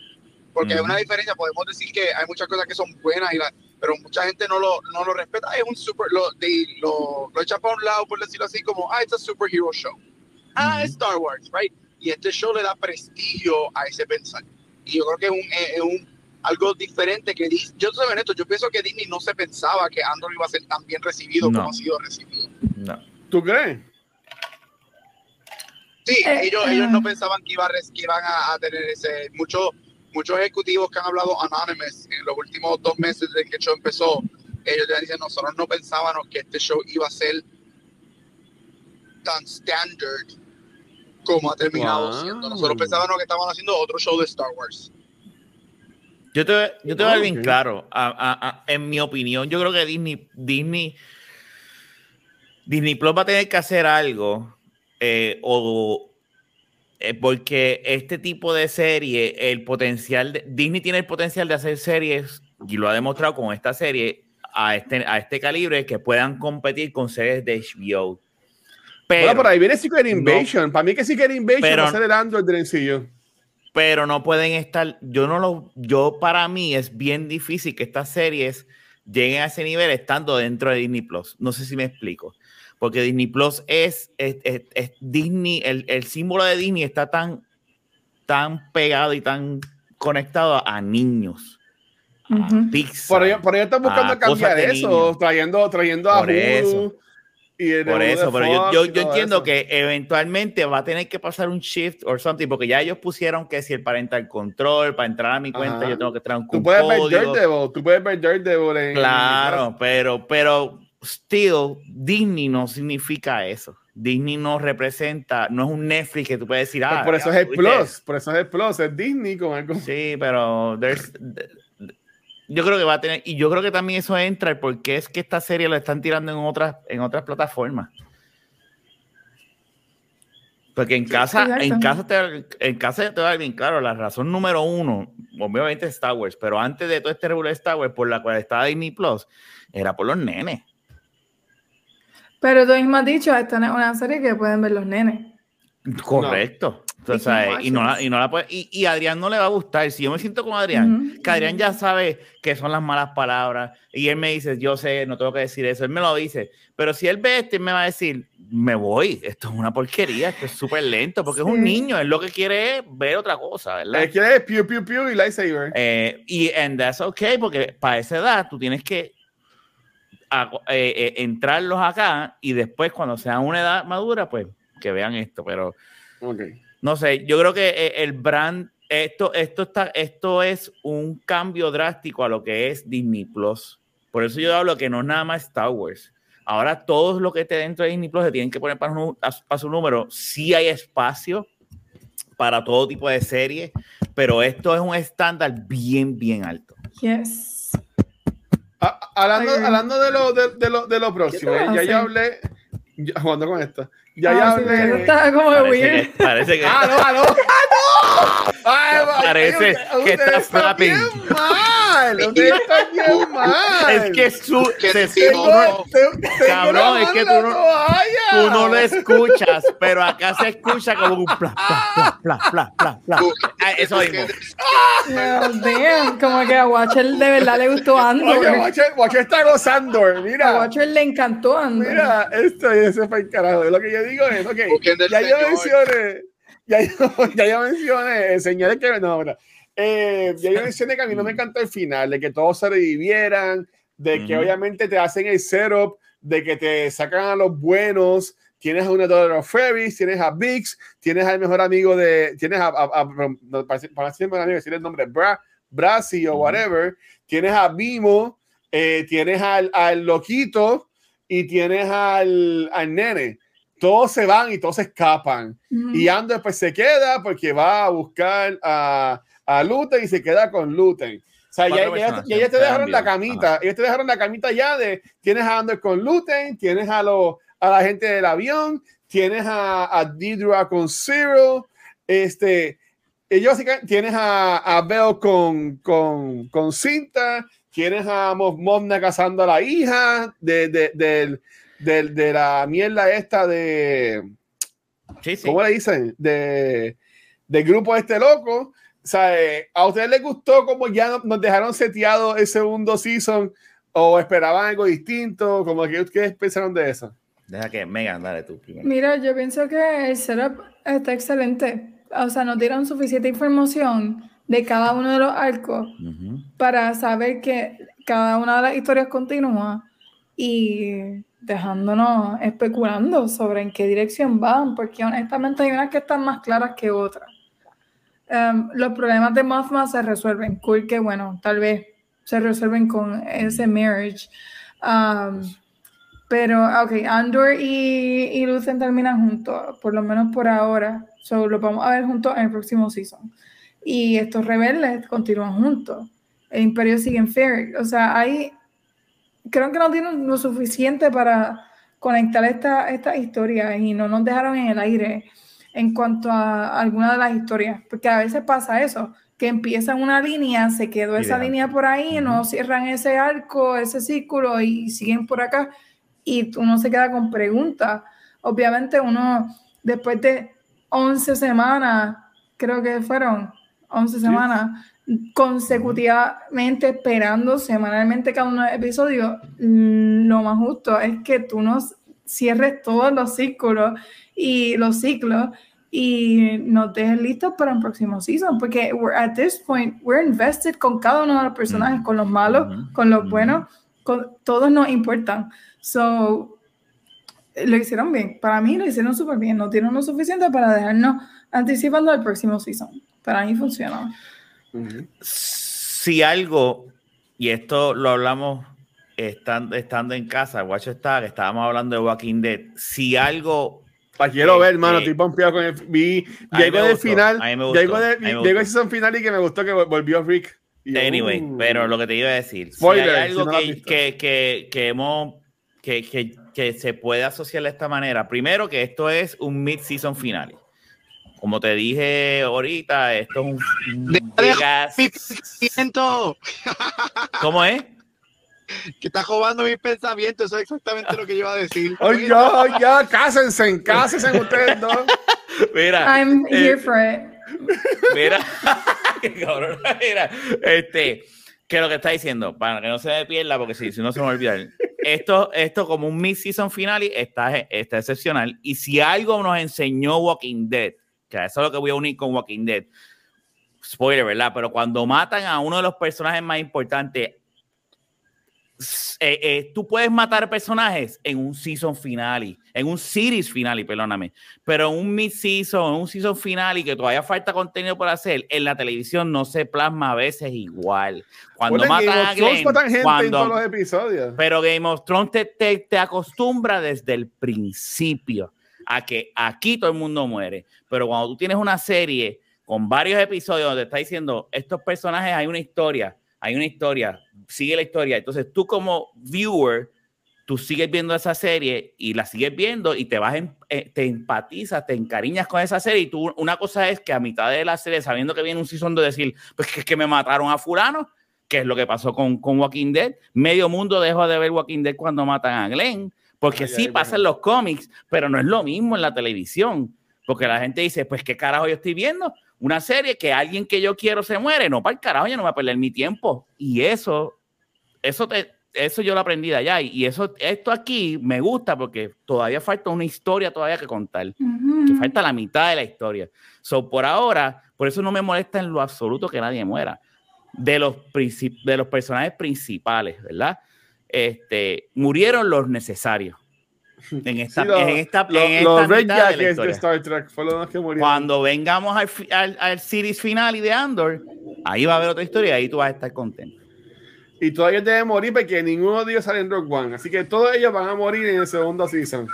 Porque hay una diferencia, podemos decir que hay muchas cosas que son buenas, y pero mucha gente no lo, no lo respeta. Es un super, lo, de, lo, lo echa para un lado, por decirlo así, como, ah, es un superhero show. Ah, es Star Wars, right? Y este show le da prestigio a ese pensar. Y yo creo que es un, es un algo diferente que yo soy honesto, yo pienso que Disney no se pensaba que Android iba a ser tan bien recibido como ha sido recibido. No. ¿Tú crees? Sí, eh, ellos, ellos no eh. pensaban que, iba que iban a, tener ese. Muchos muchos ejecutivos que han hablado Anonymous en los últimos dos meses desde que el show empezó, ellos ya dicen: Nosotros no pensábamos que este show iba a ser tan standard como ha terminado siendo. Nosotros pensábamos que estaban haciendo otro show de Star Wars. Yo te, yo te voy a dar bien claro. en mi opinión, yo creo que Disney, Disney, Disney Plus va a tener que hacer algo eh, o eh, porque este tipo de serie, el potencial, de, Disney tiene el potencial de hacer series y lo ha demostrado con esta serie a este, a este calibre que puedan competir con series de HBO. Pero, bueno, por ahí viene Secret Invasion. Para mí que Secret Invasion va a ser el Android sencillo. Pero no pueden estar, yo no lo, yo para mí es bien difícil que estas series lleguen a ese nivel estando dentro de Disney Plus. No sé si me explico porque Disney Plus es, es, Disney, el, el, símbolo de Disney está tan, tan pegado y tan conectado a, niños. A Pixar, por, ello, por ello están buscando cambiar eso, trayendo, trayendo a por eso. Y por eso, pero yo, yo, yo entiendo que eventualmente va a tener que pasar un shift o something, porque ya ellos pusieron que si el parental control, para entrar a mi cuenta, yo tengo que traer un Tú puedes ver Daredevil, tú puedes ver Daredevil en, Claro, pero, pero still, Disney no significa eso. Disney no representa, no es un Netflix que tú puedes decir, pues ah, por eso es el plus, por eso es el plus, es Disney con algo. Sí, pero yo creo que va a tener, y yo creo que también eso entra porque es que esta serie lo están tirando en otras, en otras plataformas. Porque en casa, en casa, te, en casa te va bien claro, la razón número uno, obviamente es Star Wars, pero antes de todo este regular Star Wars, por la cual estaba Disney Plus, era por los nenes. Pero tú mismo has dicho, esta es una serie que pueden ver los nenes. Correcto. Y, no la, y, no la puede, y, y, Adrián no le va a gustar. Si yo me siento con Adrián, que Adrián ya sabe que son las malas palabras, y él me dice, yo sé, no tengo que decir eso, él me lo dice. Pero si él ve este, me va a decir, me voy, esto es una porquería, esto es súper lento, porque es un niño, él lo que quiere es ver otra cosa, ¿verdad? Él quiere piu, piu, piu y lightsaber. Eh, y and that's okay, porque para esa edad tú tienes que a, eh, eh, entrarlos acá y después cuando sea una edad madura, pues que vean esto, pero no sé, yo creo que eh, el brand, esto, esto, está, esto es un cambio drástico a lo que es Disney Plus. Por eso yo hablo que no es nada más Star Wars. Ahora todos lo que esté dentro de Disney Plus se tienen que poner para, para su número. Sí hay espacio para todo tipo de series, pero esto es un estándar bien, bien alto. Yes. hablando, hablando de lo, de, de lo, de lo próximo, ya yo hablé, jugando con esto, ya, ah, ya. Sí, me... Está como parece weird. Que, parece que. ¡Ah, no, ah, no! ¡Ah, no! Ay, parece que está flapping. Mal! ¡Usted está bien mal! Es que su. Se, tengo, cabrón, es que tú no, tú no lo escuchas, pero acá se escucha como un pla, pla, pla, pla, pla, pla. Eso mismo. Dios mío, como que a Watcher de verdad le gustó Andor. Oye, Watcher, Watcher está gozando, mira. A Watcher le encantó Andor. Mira, esto ese fue el carajo. Lo que yo digo es, ok, ya yo mencioné, ya yo, ya yo mencioné, señores que no, eh, ya yo mencioné que a mí no me encantó el final, de que todos se revivieran, de que obviamente te hacen el setup, de que te sacan a los buenos, tienes a una de los Ferries, tienes a Bix, tienes al mejor amigo de, tienes a, a, a para siempre amigo, decir el nombre, Bra, Brasi o whatever, tienes a Bimo, eh, tienes al, al loquito y tienes al, al nene. Todos se van y todos se escapan. Y Ando después se queda porque va a buscar a, a Luten y se queda con Luten. O sea, ya, ya, ya, te dejaron la camita. Ellos te dejaron la camita ya de tienes a Andor con Luten, tienes a, lo, a la gente del avión, tienes a, a Didra con Zero, este, ellos tienes a, a Bell con, con, con Cinta, tienes a Mosna cazando a la hija de, de, del de, de la mierda esta de. Sí, sí. ¿Cómo le dicen? De, del grupo este loco. O sea, eh, ¿a ustedes les gustó como ya nos dejaron seteado el segundo season? ¿O esperaban algo distinto? Como que ustedes pensaron de eso? Deja que Megan, dale tú primero. Mira, yo pienso que el setup está excelente. O sea, nos dieron suficiente información de cada uno de los arcos para saber que cada una de las historias continúa y dejándonos especulando sobre en qué dirección van, porque honestamente hay unas que están más claras que otras. Um, los problemas de Mothma se resuelven, cool que bueno, tal vez se resuelven con ese marriage. Pero, ok, Andor y, y Lucen terminan juntos, por lo menos por ahora. So, lo vamos a ver juntos en el próximo season. Y estos rebeldes continúan juntos. El Imperio sigue en Fair. O sea, hay creo que no tienen lo suficiente para conectar esta, esta historia y no nos dejaron en el aire en cuanto a alguna de las historias, porque a veces pasa eso, que empiezan una línea, se quedó esa línea por ahí, no cierran ese arco, ese círculo y siguen por acá y uno se queda con preguntas. Obviamente uno, después de 11 semanas, creo que fueron 11 semanas, consecutivamente esperando semanalmente cada uno de los episodios, mm, lo más justo es que tú nos cierres todos los círculos y los ciclos y nos dejes listos para un próximo season, porque we're, at this point we're invested con cada uno de los personajes, con los malos, con los buenos, con, todos nos importan. So, lo hicieron bien. Para mí lo hicieron súper bien. No tienen lo suficiente para dejarnos anticipando el próximo season. Para mí funciona. Si algo, y esto lo hablamos estando, estando en casa, Watch Star, estábamos hablando de Walking Dead, si algo la quiero ver, hermano. Estoy pompeado con el. Vi, llego del final. Llego, de, llego season final y que me gustó que volvió Rick. Y, Anyway, uh, pero lo que te iba a decir, Spoiler, si hay algo si no que, que, que, que hemos que, que, que se puede asociar de esta manera, primero que esto es un mid-season final. Como te dije ahorita, esto es un, un ¿Cómo es? Que está robando mis pensamientos, eso es exactamente lo que yo iba a decir. Ay, ya, ay, ya, cásense, cásense ustedes dos. Mira, I'm eh, here for it. Mira, qué cabrón, mira, este, que lo que está diciendo, para que no se me pierda, porque si, si no se me va a olvidar, esto, esto como un mid-season finale está, está excepcional. Y si algo nos enseñó Walking Dead, que eso es lo que voy a unir con Walking Dead, spoiler, ¿verdad? Pero cuando matan a uno de los personajes más importantes, eh, eh, tú puedes matar personajes en un season finale, en un series finale, perdóname, pero en un mid-season, en un season finale que todavía falta contenido por hacer, en la televisión no se plasma a veces igual. Cuando en matan a Glenn, matan gente en cuando- todos los episodios. pero Game of Thrones te, te, te acostumbra desde el principio a que aquí todo el mundo muere. Pero cuando tú tienes una serie con varios episodios donde está diciendo estos personajes hay una historia, hay una historia, sigue la historia. Entonces tú como viewer, tú sigues viendo esa serie y la sigues viendo y te vas, en- eh, te empatizas, te encariñas con esa serie y tú, una cosa es que a mitad de la serie, sabiendo que viene un season de decir, pues que es que me mataron a fulano, que es lo que pasó con, con Walking Dead. Medio mundo dejó de ver Walking Dead cuando matan a Glenn, porque Ay, sí ay, pasa en los cómics, pero no es lo mismo en la televisión, porque la gente dice, pues qué carajo yo estoy viendo, una serie que alguien que yo quiero se muere, no para el carajo, yo no voy a perder mi tiempo. Y eso, eso te... Eso yo lo aprendí de allá y eso, esto aquí me gusta porque todavía falta una historia todavía que contar que falta la mitad de la historia. So, por ahora, por eso no me molesta en lo absoluto que nadie muera. De los, de los personajes principales, ¿verdad? Este, murieron los necesarios. En esta, Sí, los- en esta, Los, en los esta Red mitad de de. Star Trek fueron los que murieron. Cuando vengamos al, al, al series final y de Andor, ahí va a haber otra historia y ahí tú vas a estar contento. Y todavía deben morir porque ninguno de ellos sale en Rogue One. Así que todos ellos van a morir en el segundo season.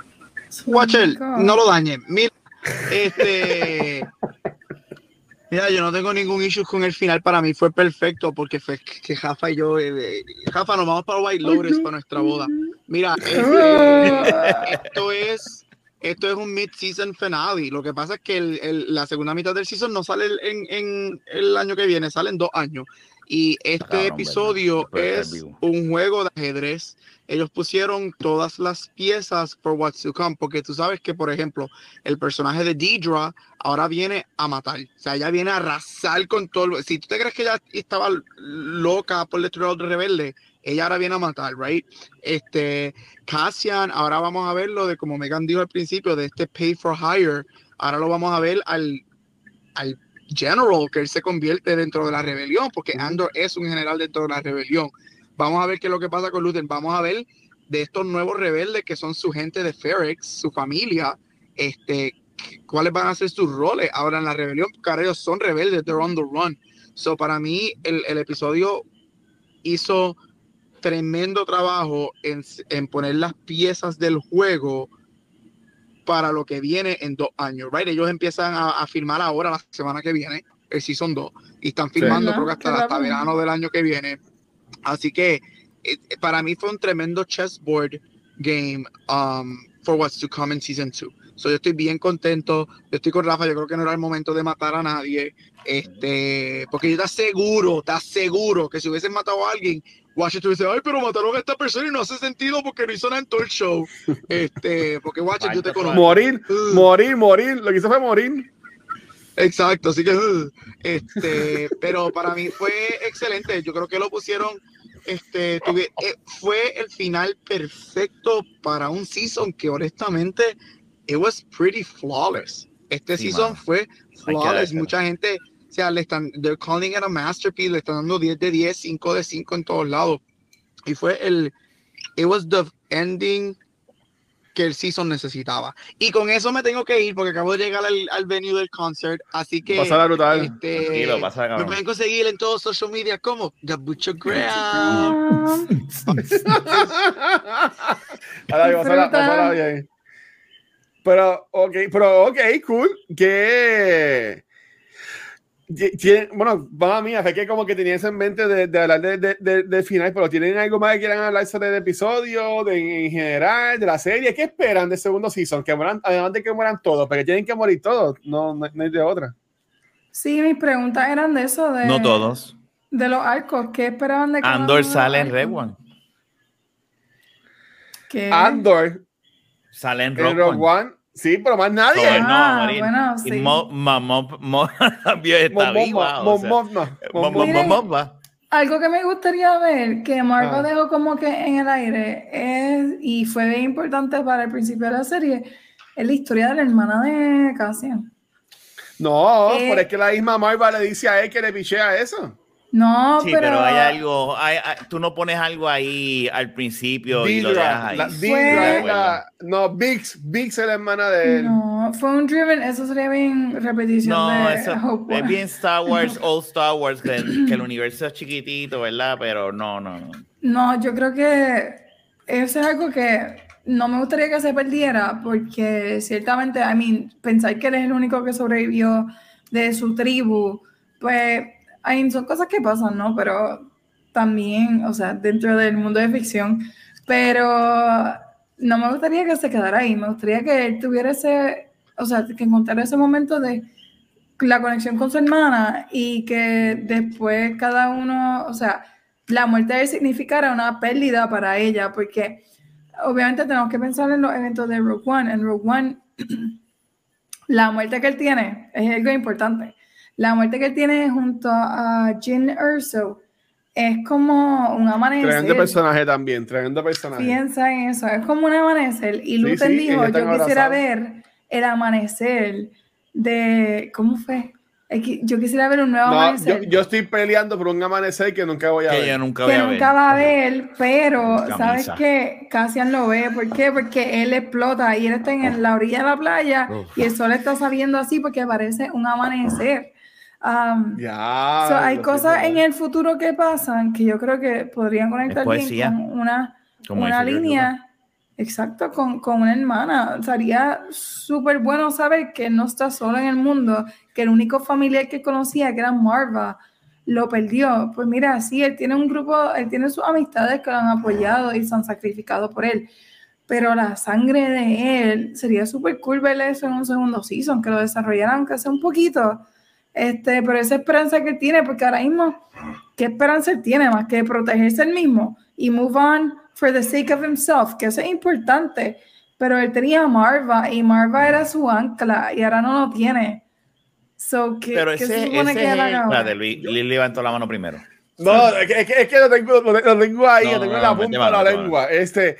Watcher, Oh no lo dañe. Mira, este. Mira, yo no tengo ningún issue con el final. Para mí fue perfecto porque fue que Jafa y yo. eh, eh, Jafa, nos vamos para White Lotus para nuestra boda. Mira, este, esto es. Esto es un mid-season finale. Lo que pasa es que el- el- la segunda mitad del season no sale en, en el año que viene, sale en dos años. Y este cabrón, episodio es un juego de ajedrez. Ellos pusieron todas las piezas for what's to come, porque tú sabes que, por ejemplo, el personaje de Deidre ahora viene a matar. O sea, ella viene a arrasar con todo. el- Si tú te crees que ella estaba loca por destruir al rebelde, ella ahora viene a matar, right? Este, Cassian, ahora vamos a verlo de como Megan dijo al principio, de este pay for hire. Ahora lo vamos a ver al, al general que él se convierte dentro de la rebelión, porque Andor es un general dentro de la rebelión. Vamos a ver qué es lo que pasa con Luther. Vamos a ver de estos nuevos rebeldes que son su gente de Ferex, su familia, este, cuáles van a ser sus roles ahora en la rebelión, porque ellos son rebeldes, they're on the run. So, para mí, el, el episodio hizo tremendo trabajo en, en poner las piezas del juego para lo que viene en dos años, right? Ellos empiezan a, a filmar ahora, la semana que viene, el Season 2, y están filmando, Sí. creo que hasta, hasta verano del año que viene. Así que eh, para mí fue un tremendo chessboard game um, for what's to come in Season 2. So, yo estoy bien contento. Yo estoy con Rafa. Yo creo que no era el momento de matar a nadie. Este, porque yo te aseguro, te aseguro que si hubiesen matado a alguien, Washington dice, ay, pero mataron a esta persona y no hace sentido porque no hizo nada en todo el show. Este, porque Washington, yo te conozco. Morir, Uh. morir, morir. Lo que hizo fue morir. Exacto, así que uh, este, pero para mí fue excelente. Yo creo que lo pusieron, este, tuve- eh, fue el final perfecto para un season que honestamente it was pretty flawless. Este Sí, season fue flawless. Mucha gente, o sea, le están, they're calling it a masterpiece, le están dando 10 de 10, 5 de 5 en todos lados. Y fue el, it was the ending que el season necesitaba. Y con eso me tengo que ir porque acabo de llegar al, al venue del concert, así que Pasará brutal. este, Tranquilo, pasa, me pueden conseguir en todos social media como Disfruta. pasará bien. Pero, ok, pero, ok, cool. Que bueno, mamá mía, es que como que tenía eso en mente de, de hablar del de, de, final, pero ¿tienen algo más que quieran hablar sobre el episodio, de, en general, de la serie? ¿Qué esperan del segundo season? Que mueran, además de que mueran todos, porque tienen que morir todos, no, no, hay de otra. Sí, mis preguntas eran de eso, de... No todos. De los arcos, ¿qué esperaban de cada Andor sale en Red One. Andor sale en Rogue, One Sí, pero más nadie. Ah, bueno, sí. Algo que me gustaría ver, que Marco ah. dejó como que en el aire, es, y fue bien importante para el principio de la serie, es la historia de la hermana de Cassian. No, eh, por es que la misma Marva le dice a él que le pichea eso. No, sí, pero... hay algo, hay, tú no pones algo ahí al principio y lo dejas ahí. La, no, Bix, Bix es la hermana de él. No, fue un Driven, eso sería bien repetición no, eso es bien Star Wars, Old Star Wars, que, el universo es chiquitito, ¿verdad? Pero no, no, no. No, yo creo que eso es algo que no me gustaría que se perdiera, porque ciertamente, I mean, pensar que él es el único que sobrevivió de su tribu, pues son cosas que pasan, ¿no? Pero también, o sea, dentro del mundo de ficción, pero no me gustaría que se quedara ahí, me gustaría que él tuviera ese, o sea, que encontrara ese momento de la conexión con su hermana y que después cada uno, o sea, la muerte de él significara una pérdida para ella, porque obviamente tenemos que pensar en los eventos de Rogue One. En Rogue One, la muerte que él tiene es algo importante. La muerte que él tiene junto a Jin Erso es como un amanecer. Tremendo personaje también, tremendo personaje. Piensa en eso, es como un amanecer. Y Luther dijo, yo quisiera ver el amanecer de, ¿cómo fue? Yo quisiera ver un nuevo amanecer. Yo, estoy peleando por un amanecer que nunca voy a que ver. Yo nunca que voy a nunca va a ver, pero ¿sabes qué? Cassian lo ve. ¿Por qué? Porque él explota y él está en la orilla de la playa y el sol está saliendo así porque parece un amanecer ya, hay cosas en el futuro que pasan que yo creo que podrían conectar bien con una, una línea. Exacto, con, con, una hermana. Sería súper bueno saber que no está solo en el mundo, que el único familiar que conocía, que era Marva, lo perdió. Pues mira, sí, él tiene un grupo, él tiene sus amistades que lo han apoyado y se han sacrificado por él. Pero la sangre de él, sería súper cool ver eso en un segundo season, que lo desarrollaran, aunque sea un poquito este, pero esa esperanza que tiene, porque ahora mismo, ¿qué esperanza él tiene más que protegerse él mismo y move on for the sake of himself? Que eso es importante. Pero él tenía a Marva y Marva era su ancla y ahora no lo tiene. So, ¿qué, pero ese, se supone ese que él haga levantó la mano primero. No, es que, es que lo, tengo, lo, tengo ahí, lo tengo en la punta de la lengua. Este,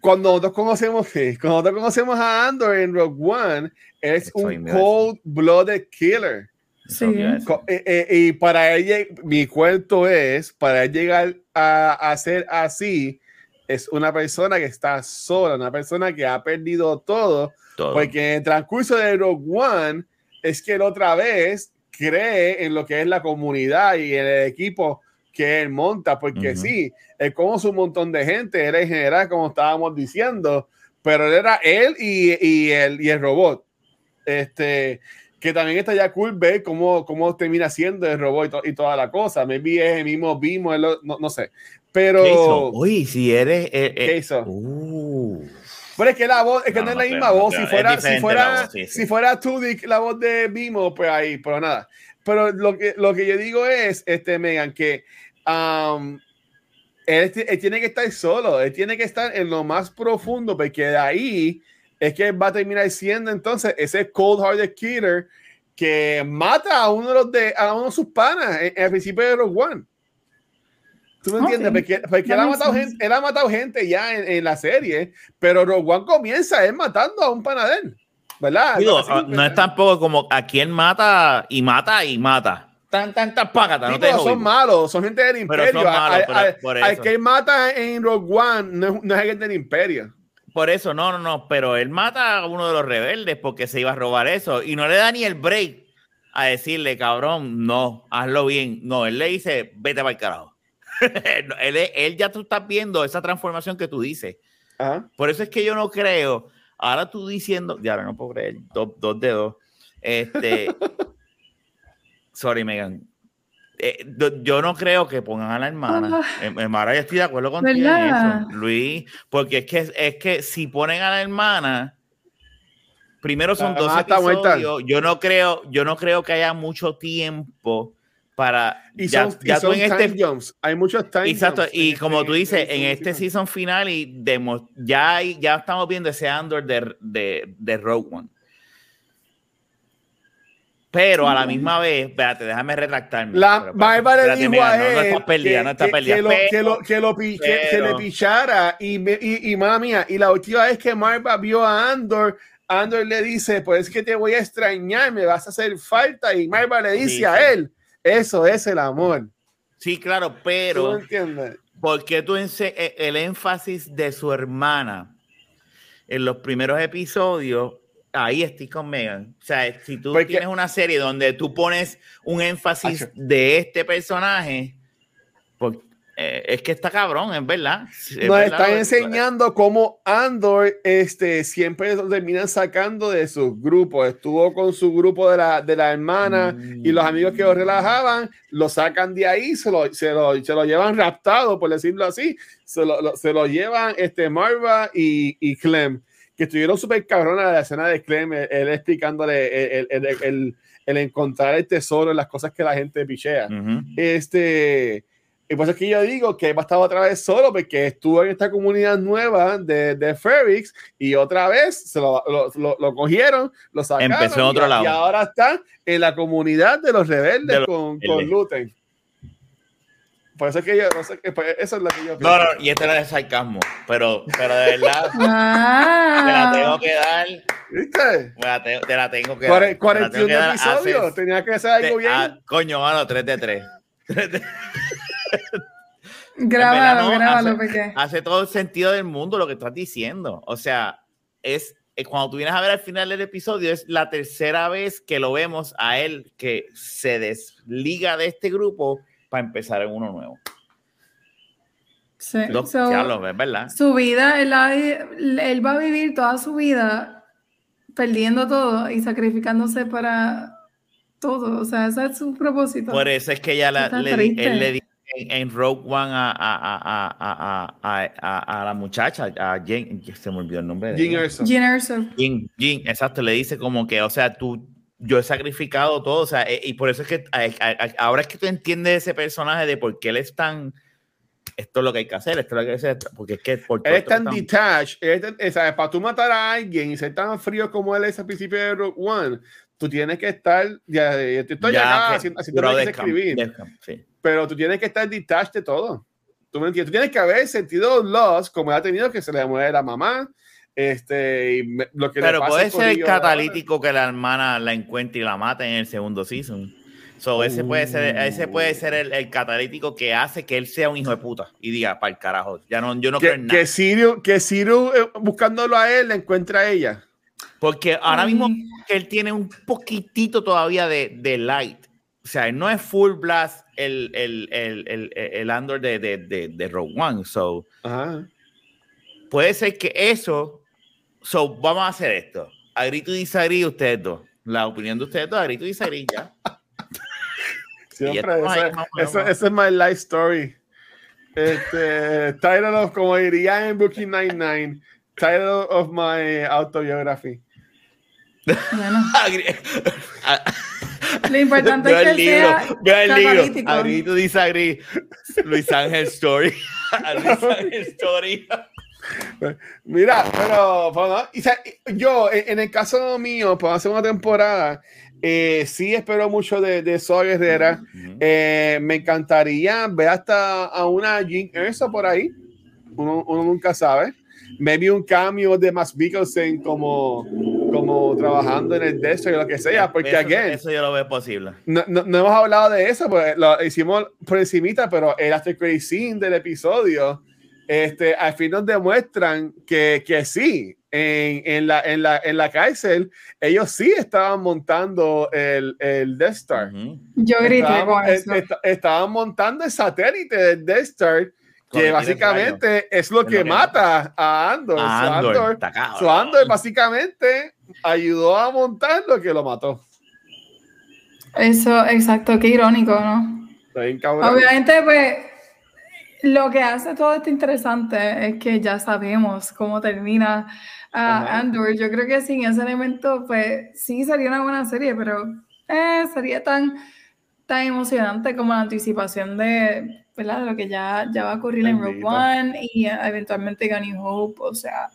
cuando nosotros conocemos, cuando nosotros conocemos a Andor en Rogue One, es un cold-blooded killer. Sí. Eh, eh, y para ella, mi cuento es, para llegar a, a ser así, es una persona que está sola, una persona que ha perdido todo, porque en el transcurso de Rogue One es que él otra vez cree en lo que es la comunidad y el equipo que él monta, porque sí, es como un montón de gente, era en general, como estábamos diciendo, pero era él y, y, el, y el robot. Este, que también está ya cool ver cómo, cómo termina siendo el robot y, toda la cosa. Maybe es el mismo Vimo, no, no, sé. Pero. Uy, si eres. Eh, eh, ¿Qué hizo? Uh. Pero es que la voz, es que no, es la misma voz. Si fuera, si fuera, si fuera Tudyk, la voz de Vimo, pues ahí, pero nada. Pero lo que, lo que yo digo es, este, Megan, que um, él, él, tiene que estar solo, él tiene que estar en lo más profundo, porque de ahí es que va a terminar siendo entonces ese cold hearted killer que mata a uno de los de a uno de sus panas en, el principio de Rogue One. ¿Tú me entiendes? Porque, porque él, ha matado gente, él, ha matado gente, ya en, en, la serie, pero Rogue One comienza él matando a un panadero, ¿verdad? Digo, no, es tampoco como a quien mata y mata y mata. Tan, tan, tan, págata, no te son malos, son gente del imperio. Malos, al, al, al, que mata en Rogue One no, no es gente del imperio. Por eso, no, no, no, pero él mata a uno de los rebeldes porque se iba a robar eso y no le da ni el break a decirle, cabrón, no, hazlo bien. No, él le dice, vete para el carajo. él, él, ya tú estás viendo esa transformación que tú dices. Por eso es que yo no creo, ahora tú diciendo, ya no puedo creer, dos, dos dedos, este, sorry, Megan. Eh, yo no creo que pongan a la hermana. Ah. En Mara, yo estoy de acuerdo contigo en ¿Verdad? eso, Luis, porque es que, es que si ponen a la hermana, primero son dos episodios. Yo no creo, yo no creo que haya mucho tiempo para Y ya, son, y ya tú son en este jumps. Hay muchos time Exacto, jumps y en como este- tú dices, en este final. season final y demo- ya, hay- ya estamos viendo ese Andor de, de, de Rogue One. Pero a la misma vez, espérate, déjame retractarme. La Bárbara dijo mira, a no, no él estás perdida, que, no estás que- perdida. que lo, que, lo, que, lo le pichara y, y, y y la última vez que Marva vio a Andor, Andor le dice, pues es que te voy a extrañar, me vas a hacer falta, y Marva le dice Sí, a él, eso es el amor. Sí, claro, ¿Tú pero entiendes? ¿por qué tú ense- e- el énfasis de su hermana en los primeros episodios? Ahí estoy con Megan. O sea, si tú Porque- tienes una serie donde tú pones un énfasis Acho. de este personaje, pues, eh, es que está cabrón, es verdad. Es Nos verdad están enseñando cómo Andor este, siempre terminan sacando de sus grupos. Estuvo con su grupo de la, de la hermana y los amigos que lo relajaban, lo sacan de ahí, se lo, se lo, se lo llevan raptado, por decirlo así. Se lo, lo- se lo llevan este, Marva y, y Clem, que estuvieron súper cabronas la escena de Clem, él, él explicándole el, el, el- el- encontrar el tesoro en las cosas que la gente pichea. Ujú. Este, y pues es que yo digo que va a estar otra vez solo porque estuvo en esta comunidad nueva de, de Ferrix y otra vez se lo, lo, lo- lo cogieron, lo sacaron Empezó en otro y, lado. y ahora está en la comunidad de los rebeldes De los con, rebeldes. con Luten. Por eso es que yo, no sé, qué- pues eso es lo que yo No, pienso. no, y este no es sarcasmo, pero, pero de verdad, te la Ah, tengo que dar. ¿Viste? me la te, te la tengo que dar. te la tengo 41 que dar. episodios, Haces- tenía que hacer algo te- bien. ah, coño, mano, 3 de 3. grábalo, no, grábalo, hace- porque hace todo el sentido del mundo lo que estás diciendo. O sea, es, es cuando tú vienes a ver al final del episodio, es la tercera vez que lo vemos a él que se desliga de este grupo para empezar en uno nuevo. sí. Dos, So, ya lo ves, ¿verdad? su vida, él, va a vivir toda su vida perdiendo todo y sacrificándose para todo. O sea, ese es su propósito. Por eso es que ella la- Está le, él le dice en, en Rogue One a, a, a, a, a, a, a- a la muchacha, a Jane, se me olvidó el nombre de ella. Erso. Jyn Erso. Jin, Jin, exacto, le dice como que, o sea, tú, yo he sacrificado todo, o sea, eh, y por eso es que a- a- ahora es que tú entiendes ese personaje de por qué él es tan, esto es lo que hay que hacer, esto es lo que hay que hacer, porque es que por Él es tan que detached, él es tan- o sea, para tú matar a alguien y ser tan frío como él es al principio de Rogue One, tú tienes que estar, ya, estoy ya acá haciendo, lo que escribir, sí. pero tú tienes que estar detached de todo. Tú me entiendes, tú tienes que haber sentido loss como él ha tenido que se le muere la mamá, este, y me- lo que le Pero puede ser el catalítico que la hermana la encuentre y la mata en el segundo season. So, ese puede ser, ese puede ser el, el catalítico que hace que él sea un hijo de puta y diga, para el carajo, ya no, yo no creo Que, en nada. que Siru, que eh, buscándolo a él, le encuentra a ella. Porque ahora mismo que él tiene un poquitito todavía de, de light. O sea, él no es full blast el, el, el, el, el Andor de, de, de, de Rogue One. So, Ajá. puede ser que eso. So, vamos a hacer esto. A grito y disagree ustedes dos. La opinión de ustedes dos, a grito y disagree ya. Siempre, ahí, vamos, vamos. ese es my life story. Este, title of, como diría en Brooklyn Nine-Nine, title of my autobiography. Bueno, lo importante Veo es el que libro, sea veo el libro. catalítico. A grito y disagree. Luis Ángel Story. A Luis Ángel Story. Mira, pero, pero no, y, o yo, en, el caso mío, para hacer una temporada, eh, sí espero mucho de, de Soa Guerrera. Eh, me encantaría ver hasta a una Jean Erso por ahí. Uno, uno nunca sabe. Maybe un cambio de Max Mikkelsen como, como trabajando en el Destro y lo que sea, porque eso, again, eso yo lo veo posible. no, no, no hemos hablado de eso, pues lo hicimos por encimita, pero el after scene del episodio, este, al fin nos demuestran que, que sí, en, en, la, en, la, en la cárcel, ellos sí estaban montando el, el Death Star. Ujú. Yo grité Estaban, con eh, eso. est- estaban montando el satélite del Death Star, Con que básicamente es lo Es que lo que- mata a Andor. So, Andor, Andor- está cabrón. so, Andor básicamente ayudó a montar lo que lo mató. Eso, exacto, qué irónico, ¿no? Obviamente, pues, lo que hace todo esto interesante es que ya sabemos cómo termina ah, Ajá. Andor. Yo creo que sin ese elemento, pues, sí sería una buena serie, pero eh, sería tan, tan emocionante como la anticipación de, ¿verdad? lo que ya, ya va a ocurrir en Rogue. One y eventualmente Gunny Hope. O sea,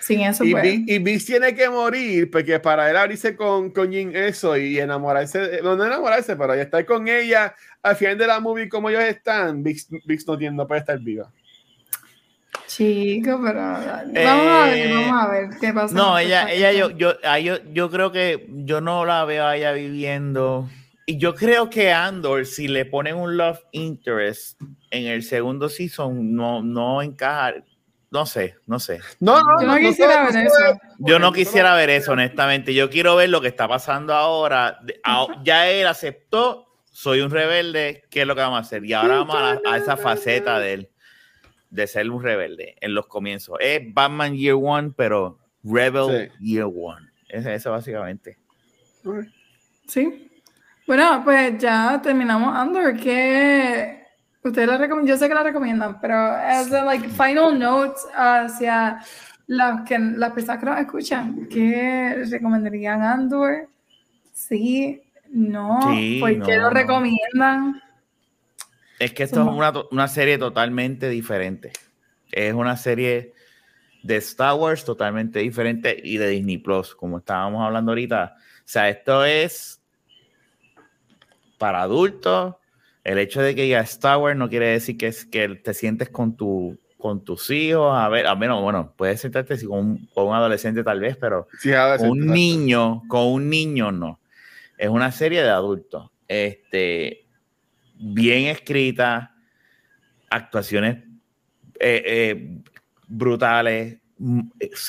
sin eso, Y, pues. Y tiene que morir porque para él abrirse con, con Jin eso y enamorarse, no, no enamorarse, pero ya estar con ella al final de la movie como ellos están, Vince, Vince no tiene, no puede estar viva. Chico, pero vamos a ver, Eh, vamos a ver qué pasa. No, ella, ella, yo, yo, ah, yo, yo creo que yo no la veo a ella viviendo. Y yo creo que Andor, si le ponen un love interest en el segundo season, no, no encaja. No sé, no sé. No, no, Yo no quisiera ver eso. Yo no quisiera ver eso, honestamente. Yo quiero ver lo que está pasando ahora. Ya él aceptó, soy un rebelde, ¿qué es lo que vamos a hacer? Y ahora vamos a, la- a esa faceta de él, de ser un rebelde en los comienzos. Es Batman Year One, pero Rebel Year One. Es eso básicamente. Sí. Bueno, pues ya terminamos Andor. ¿Qué ustedes la recomiendan? Yo sé que la recomiendan, pero as a, like final notes hacia las que las personas que nos escuchan, ¿qué recomendarían Andor? Sí, no, Sí, ¿por qué no, lo no. recomiendan? Es que esto es una, una serie totalmente diferente. Es una serie de Star Wars totalmente diferente y de Disney Plus, como estábamos hablando ahorita. O sea, esto es para adultos. El hecho de que diga Star Wars no quiere decir que, es, que te sientes con, tu, con tus hijos. A ver, a menos, bueno, puedes sentarte con un, con un adolescente tal vez, pero Sí, un niño, con un niño no. Es una serie de adultos. Este, bien escrita, actuaciones eh, eh, brutales. mm,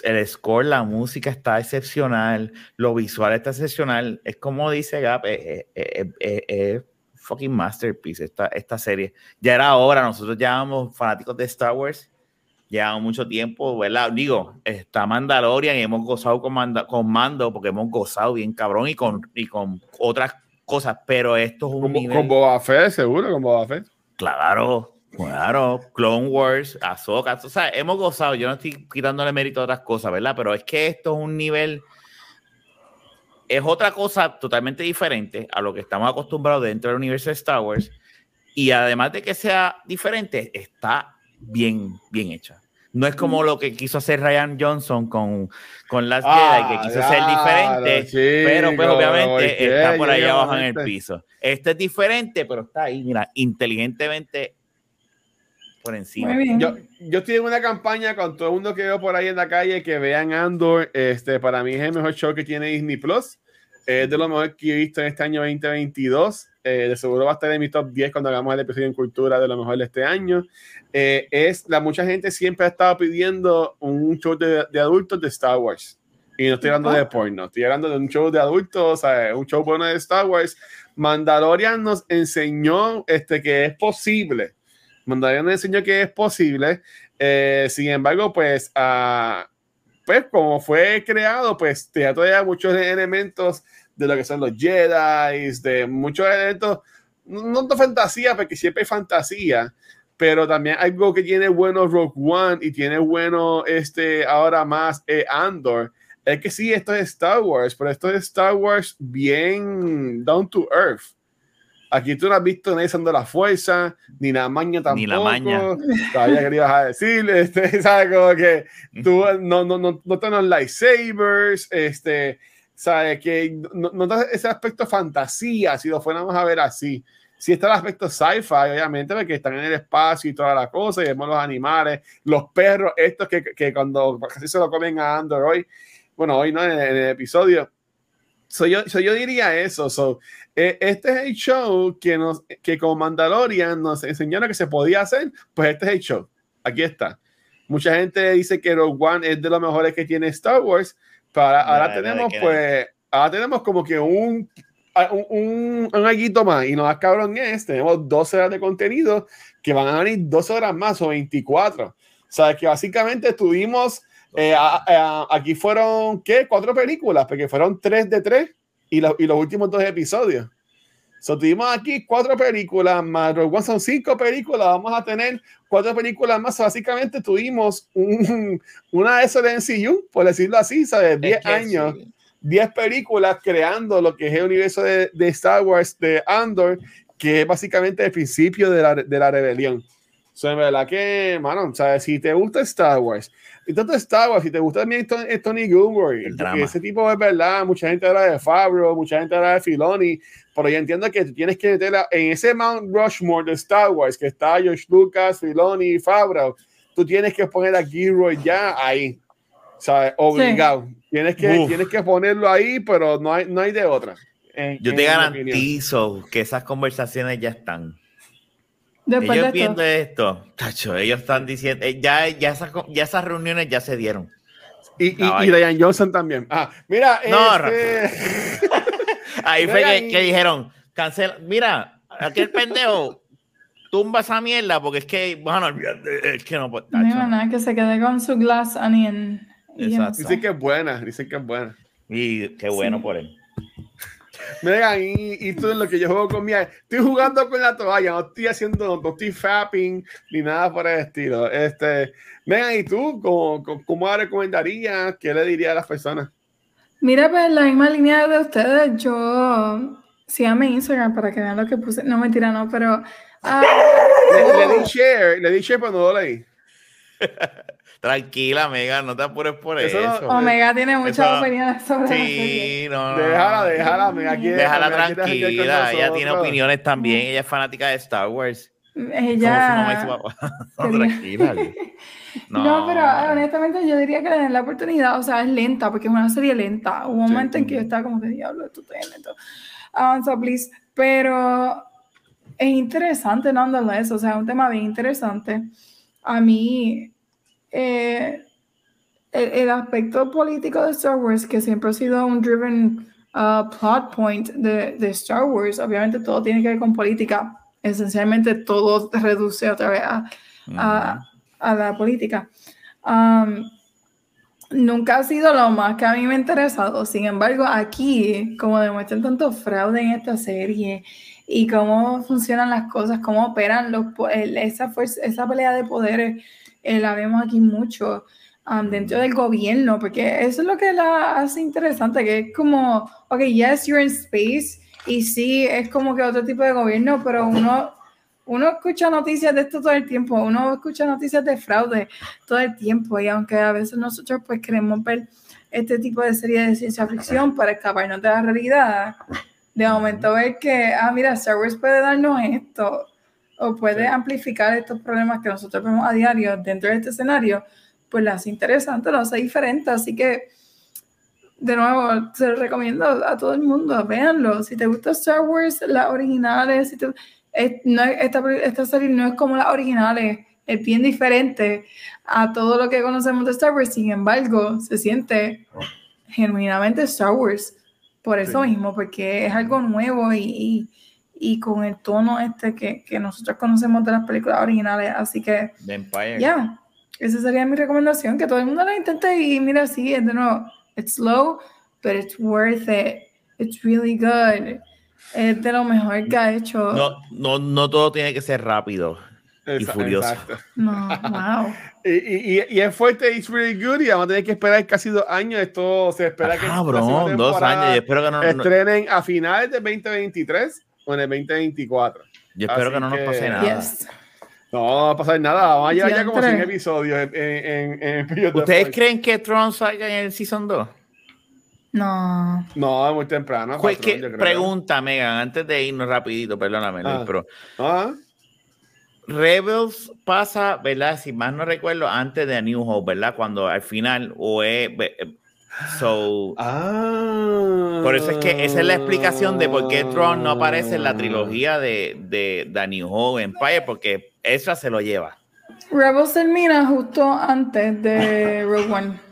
El score, la música está excepcional, lo visual está excepcional. Es como dice Gap, es, fucking masterpiece esta, esta serie. Ya era hora, nosotros ya éramos fanáticos de Star Wars, llevamos mucho tiempo, ¿verdad? Digo, está Mandalorian y hemos gozado con, Manda- con Mando porque hemos gozado bien cabrón y con, y con otras cosas, pero esto es un Con, nivel... con Boba Fett, seguro, con Boba Fett. Claro, claro, Clone Wars, Ahsoka, o sea, hemos gozado, yo no estoy quitándole mérito a otras cosas, ¿verdad? Pero es que esto es un nivel, es otra cosa totalmente diferente a lo que estamos acostumbrados dentro del universo de Star Wars, y además de que sea diferente, está bien, bien hecha. No es como lo que quiso hacer Ryan Johnson con, con Last Jedi, que quiso ser diferente, pero pues obviamente está por ahí abajo en el piso. Este es diferente, pero está ahí, mira, inteligentemente por encima. Yo, yo estoy en una campaña con todo el mundo que veo por ahí en la calle que vean Andor. Este, para mí es el mejor show que tiene Disney Plus. Es de lo mejor que he visto en este año 2022. Eh, de seguro va a estar en mi top 10 cuando hagamos el episodio en cultura de lo mejor de este año. Eh, es la mucha gente siempre ha estado pidiendo un show de, de adultos de Star Wars. Y no estoy hablando de porno, estoy hablando de un show de adultos, o sea, un show bueno de Star Wars. Mandalorian nos enseñó este, que es posible. Mandalorian nos enseñó que es posible. Eh, sin embargo, pues, ah, pues como fue creado, pues te todavía muchos elementos de lo que son los Jedi, de muchos elementos, no, de fantasía, porque siempre hay fantasía, pero también algo que tiene bueno Rogue One y tiene bueno este ahora más eh, Andor. Es que sí, esto es Star Wars, pero esto es Star Wars bien down to earth. Aquí tú no has visto nadie usando la fuerza, ni la maña tampoco. Ni la maña. Sabía que ibas a decir, este, ¿sabes? Como que tú no, no, no, no los lightsabers, este, ¿sabes? Que no, no ese aspecto fantasía, si lo fuéramos a ver así. Sí está el aspecto sci-fi, obviamente, porque están en el espacio y toda la cosa, y vemos los animales, los perros, estos que, que cuando casi se lo comen a Andor hoy, bueno, hoy no, en en el episodio. So yo, so yo diría eso. So, eh, este es el show que, nos, que con Mandalorian nos enseñaron que se podía hacer. Pues este es el show. Aquí está. Mucha gente dice que Rogue One es de los mejores que tiene Star Wars. Pero ahora, nada, tenemos, que pues, ahora tenemos como que un, un, un, un alguito más. Y no más cabrón es, tenemos 12 horas de contenido que van a venir 12 horas más o 24. O sea, que básicamente tuvimos eh, a, a, aquí fueron, ¿qué? Cuatro películas, porque fueron tres de tres y, lo, y los últimos dos episodios. So, tuvimos aquí cuatro películas más, Rogue One son cinco películas, vamos a tener cuatro películas más. Básicamente tuvimos un, una de esas de NCU, por decirlo así, ¿sabes? 10 años, 10 películas creando lo que es el universo de, de, Star Wars de Andor, que es básicamente el principio de la, de la rebelión. So, en verdad que, mano, ¿sabes? Si te gusta Star Wars, y tanto Star Wars, si te gusta también Tony Gilroy, ese tipo es verdad, mucha gente habla de Fabro, mucha gente habla de Filoni, pero yo entiendo que tú tienes que meter en ese Mount Rushmore de Star Wars, que está George Lucas, Filoni, Fabro, tú tienes que poner a Gilroy ya ahí, ¿sabes? Obligado. Tienes, que, tienes que ponerlo ahí, pero no hay, no hay de otra. yo te garantizo que esas conversaciones ya están ellos viendo esto, tacho, ellos están diciendo, eh, ya, ya, esas, ya esas reuniones ya se dieron. Y, y, y Diane Johnson también. Ah, mira, no, este... ahí fue que, dijeron, cancela, mira, aquel pendejo tumba esa mierda porque es que, bueno, es que no puede. No, nada, que se quede con su glass onion. Dicen que es buena, dicen que es buena. Y qué bueno por él. Megan, y, y tú en lo que yo juego con mi estoy jugando con la toalla, no estoy haciendo, no estoy fapping ni nada por el estilo. Este, Megan, ¿y tú cómo, cómo recomendarías? ¿Qué le diría a las personas? Mira, pues la misma línea de ustedes, yo síganme Instagram para que vean lo que puse. No, mentira, no, pero. Uh, le, le, di share, le di share, pero no lo leí. Tranquila, Mega, no te apures por eso. Omega tiene muchas opiniones sobre sí, no, no, Déjala, déjala, Mega. déjala tranquila, ella tiene opiniones también. Ella es fanática de Star Wars. Ella. No. No. pero honestamente yo diría que la oportunidad, o sea, es lenta, porque es una serie lenta. Hubo un momento en que yo estaba como que diablo, esto está lento. Avanza, please. Pero es interesante, nonetheless, o sea, un tema bien interesante. A mí, eh, el, aspecto político de Star Wars, que siempre ha sido un driven uh, plot point de, de, Star Wars, obviamente todo tiene que ver con política, esencialmente todo reduce otra vez a, a, la política. Um, nunca ha sido lo más que a mí me ha interesado, sin embargo, aquí, como demuestran tanto fraude en esta serie, y cómo funcionan las cosas, cómo operan los, esa, fuerza, esa pelea de poderes eh, la vemos aquí mucho um, dentro del gobierno, porque eso es lo que la hace interesante, que es como, ok, yes, you're in space, y sí, es como que otro tipo de gobierno, pero uno, uno escucha noticias de esto todo el tiempo, uno escucha noticias de fraude todo el tiempo, y aunque a veces nosotros pues queremos ver este tipo de serie de ciencia ficción para escaparnos de la realidad, de momento ver que, ah, mira, Star Wars puede darnos esto, o puede amplificar estos problemas que nosotros vemos a diario dentro de este escenario, pues lo hace interesante, lo hace diferente. Así que, de nuevo, se lo recomiendo a todo el mundo, véanlo. Si te gusta Star Wars, las originales, si no, esta, esta serie no es como las originales, es bien diferente a todo lo que conocemos de Star Wars, sin embargo, se siente genuinamente Star Wars. Por eso mismo, porque es algo nuevo y y con el tono este que, que, nosotros conocemos de las películas originales. Así que, ya, esa sería mi recomendación, que todo el mundo la intente y mira, sí, es de nuevo, it's slow, but it's worth it. It's really good. Es de lo mejor que ha hecho. No, no, no todo tiene que ser rápido y furioso. No, wow. y, y, y, es fuerte, it's really good, y vamos a tener que esperar casi dos años. Esto se espera que. Cabrón, dos años. Y espero que no. Estrenen a finales de 2023 en el 2024. Yo espero que no nos pase nada. No, no va a pasar nada. Vamos a llegar ya como 100 episodios en, en, ¿Ustedes creen que Tron salga en el Season 2? No. No, es muy temprano. Pues que, pregunta, Megan, antes de irnos rapidito, perdóname, ah. pero... Ah. Rebels pasa, ¿verdad? Si más no recuerdo, antes de A New Hope, ¿verdad? Cuando al final, o es, So, ah. Por eso es que esa es la explicación de por qué Tron no aparece en la trilogía de, de New Hope Empire, porque esa se lo lleva. Rebels termina justo antes de Rogue One.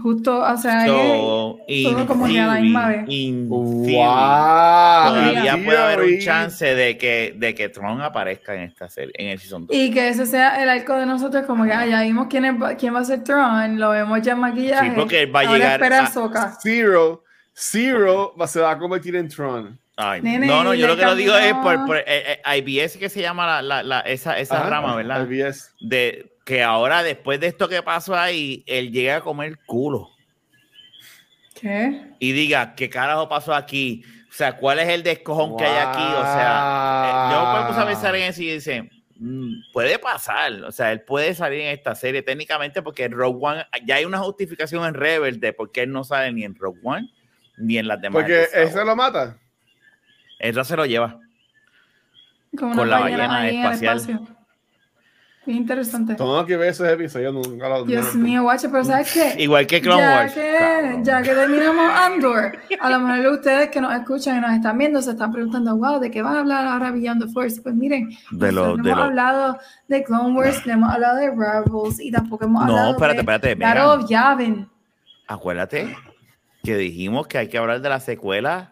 Justo, o sea, so, todo como que a la misma vez. Wow. Todavía puede haber un chance de que, de que Tron aparezca en esta serie, en el Season 2. Y que ese sea el arco de nosotros, como que ah, ya vimos quién, es, quién va a ser Tron, lo vemos ya en maquillaje. Sí, porque va a llegar a Zero. Zero se va a convertir en Tron. Ay, Nene, no, no, yo lo que lo digo es por, por eh, eh, IBS que se llama la, la, la- esa, esa Ajá, rama, ¿verdad? IBS. De que ahora, después de esto que pasó ahí, él llega a comer culo ¿Qué? y diga, ¿qué carajo pasó aquí? O sea, ¿cuál es el descojón que hay aquí? O sea, eh, yo me puse a pensar en eso y dice, mm, puede pasar, o sea, él puede salir en esta serie técnicamente porque en Rogue One, ya hay una justificación en Rebel de por qué él no sale ni en Rogue One ni en las demás. Porque Wars. lo mata. Ezra se lo lleva. Como Con la ballena espacial. espacio. Bien interesante. Tengo que ver esos episodios, nunca lo Dios no- mío, guacho, pero ¿sabes qué? Igual que Clone ya Wars. Que, ya que terminamos Andor, a lo mejor ustedes que nos escuchan y nos están viendo se están preguntando, wow, ¿de qué van a hablar ahora Beyond the Force? Pues miren, De lo- de hemos lo- hablado de Clone Wars, le hemos hablado de Rebels y tampoco hemos No, hablado espérate, de espérate, Battle Megan. of Yavin. Acuérdate que dijimos que hay que hablar de la secuela.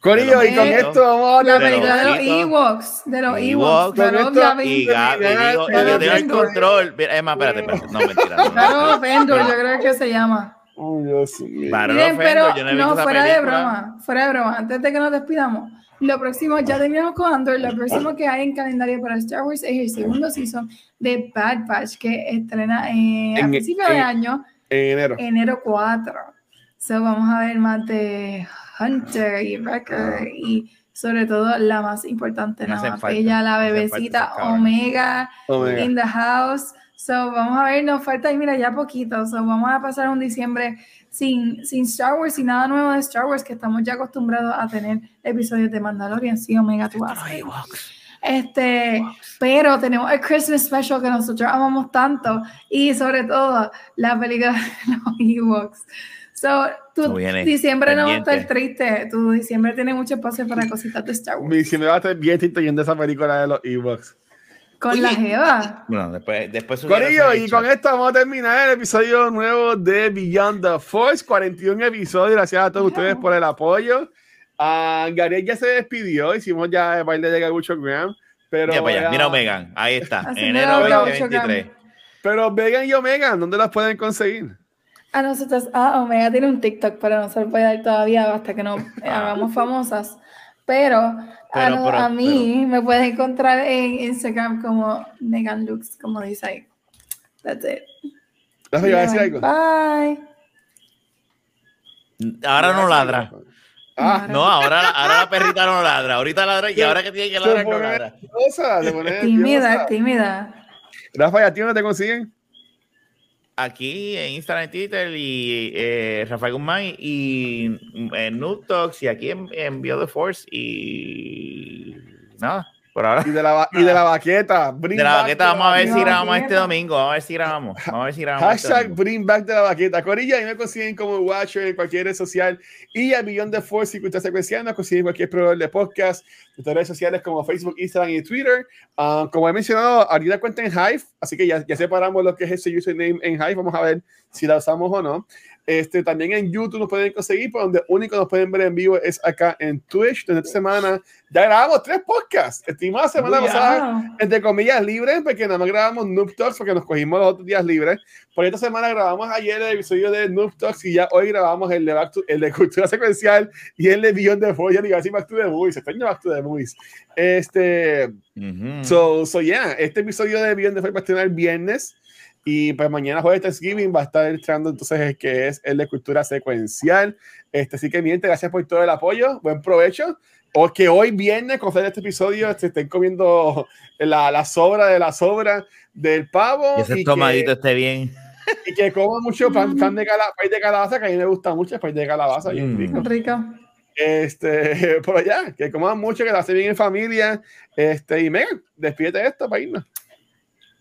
Corillo, y con Eh, esto vamos a La hablar de de los Ewoks, de los Ewoks, Ewoks, of esto- Yavin. Y Gaby, digo, yo tengo el control. Es más, espérate, espérate. No, mentira. no, Battle no. of Endor, yo creo que se llama. Oh, Dios mío. Miren, pero no no, fuera de película. broma, fuera de broma, antes de que nos despidamos, lo próximo, ya terminamos con Andor, lo próximo que hay en calendario para Star Wars es el segundo season de Bad Batch que estrena eh, a En- principios de año, En enero. enero 4. So vamos a ver más de Hunter y Wrecker y sobre todo la más importante, la hacen más falta, bella, la falta bebecita. Omega Omega. in the house. So, vamos a ver, nos falta, y mira, ya poquito. So, vamos a pasar un diciembre sin, sin Star Wars, sin nada nuevo de Star Wars, que estamos ya acostumbrados a tener episodios de Mandalorian. Sí, Omega, tú. Este, pero tenemos el Christmas Special que nosotros amamos tanto y sobre todo la película de los Ewoks. So, tu diciembre no va a estar pendiente. triste. Tu diciembre tiene mucho espacio para cositas de Star Wars. Mi me va a estar bien triste yendo esa película de los Ewoks. Con la Jeva. Bueno, después, después Corillo, y con esto vamos a terminar el episodio nuevo de Beyond the Force. 41 episodios. Gracias a todos Wow. ustedes por el apoyo. Ah, Gabriel ya se despidió. Hicimos ya el baile de Gabucho Graham. Pero, allá, ah, mira Megan, ahí está, enero el gaucho 2023. pero Megan y Omega, ¿dónde las pueden conseguir? A nosotros, ah, Omega tiene un TikTok, pero no se lo puede dar todavía hasta que no hagamos famosas. Pero, a, Pero, no- pero, a mí me pueden encontrar en Instagram como Megan Lux, como dice ahí. That's it. Rafa, ¿iba a decir algo? Bye. Ahora no ladra. Ah, No, ahora, ahora la perrita no ladra. Ahorita ladra y ahora que tiene que ladrar no ladra. Tímida, tímida. Rafa, ¿y a ti dónde te consiguen? Aquí en Instagram, Twitter y eh, Rafael Guzmán y, y en Noob Talks y aquí en, en Bio the Force y nada, ahora. Y de la, y de la baqueta. Bring De la baqueta de vamos a ver si grabamos este domingo, vamos a ver si grabamos, vamos a ver si grabamos este Hashtag domingo. bring back de la baqueta. Corilla, y me consiguen como Watcher en cualquier red social. Y a Beyond the Force y Cultura Secuencial nos consiguen en cualquier proveedor de podcast, de redes sociales como Facebook, Instagram y Twitter. Ah, como he mencionado, ahorita cuenta en Hive, así que ya, ya separamos lo que es ese username en Hive. Vamos a ver si la usamos o no. Este, también en YouTube nos pueden conseguir, pero donde único nos pueden ver en vivo es acá en Twitch. Donde esta semana ya grabamos tres podcasts. Estimada semana Muy pasada entre comillas, libres, porque nada más grabamos Noob Talks porque nos cogimos los otros días libres. Por esta semana grabamos ayer el episodio de Noob Talks y ya hoy grabamos el de, Back to- el de Cultura Secuencial y el de Beyond the Force. Ya le iba a decir Back to the Movies, extraño Back to the Movies. Este, Ujú. so, so yeah, este episodio de Beyond the Force va a estrenar el viernes y pues mañana jueves Thanksgiving va a estar entrando entonces el que es el de Cultura Secuencial. Este, así que mi gente, gracias por todo el apoyo, buen provecho. O que hoy viernes, con este episodio, se estén comiendo la, la sobra de la sobra del pavo. Y ese y estomadito que, esté bien. y que coman mucho pan, pan de, cala, pay de calabaza, que a mí me gusta mucho el pay de calabaza. bien Mm. rico. Rico. Este, por allá, que coman mucho, que la hacen bien en familia. Este, y Megan, despídete de esto para irnos.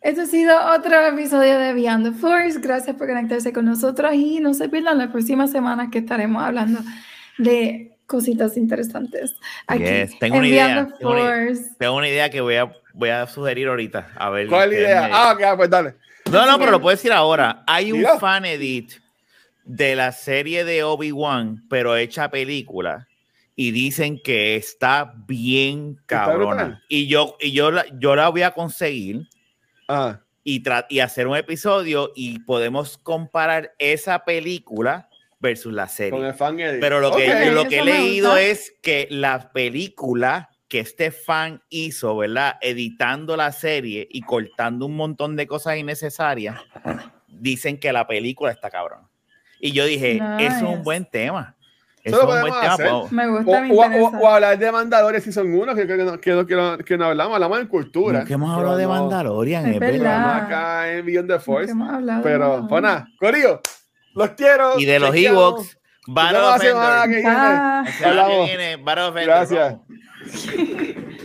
Este ha sido otro episodio de Beyond the Force. Gracias por conectarse con nosotros y no se pierdan las próximas semanas que estaremos hablando de cositas interesantes. Aquí Yes, tengo en una idea, tengo una-. Tengo una idea que voy a, voy a sugerir ahorita. A ver ¿Cuál idea? me- Ah, ok, pues dale. No, no, pero lo puedo decir ahora. Hay un Dilo. fan edit de la serie de Obi-Wan, pero hecha película. Y dicen que está bien cabrona. Y yo, y yo, la, yo la voy a conseguir Ah, y, y hacer un episodio y podemos comparar esa película versus la Con serie. el fan edit. Pero lo que, Ok. lo que he leído gusta. es que la película que este fan hizo, ¿verdad? Editando la serie y cortando un montón de cosas innecesarias, dicen que la película está cabrón. Y yo dije, eso es un buen tema. Eso lo es un buen podemos tema. hacer. Me O, gusta, me o- o- interesa. o hablar de Mandalorian Season 1, que, que, que, que, que no, que no hablamos, hablamos en cultura. Nunca hemos hablado de Pero no- Mandalorian, Es verdad. acá en Beyond the Force. Pero, pues nada, Corillo, los quiero. Y de los. Ewoks, Battle of Endor. Ah. Battle of Endor, Gracias. vamos.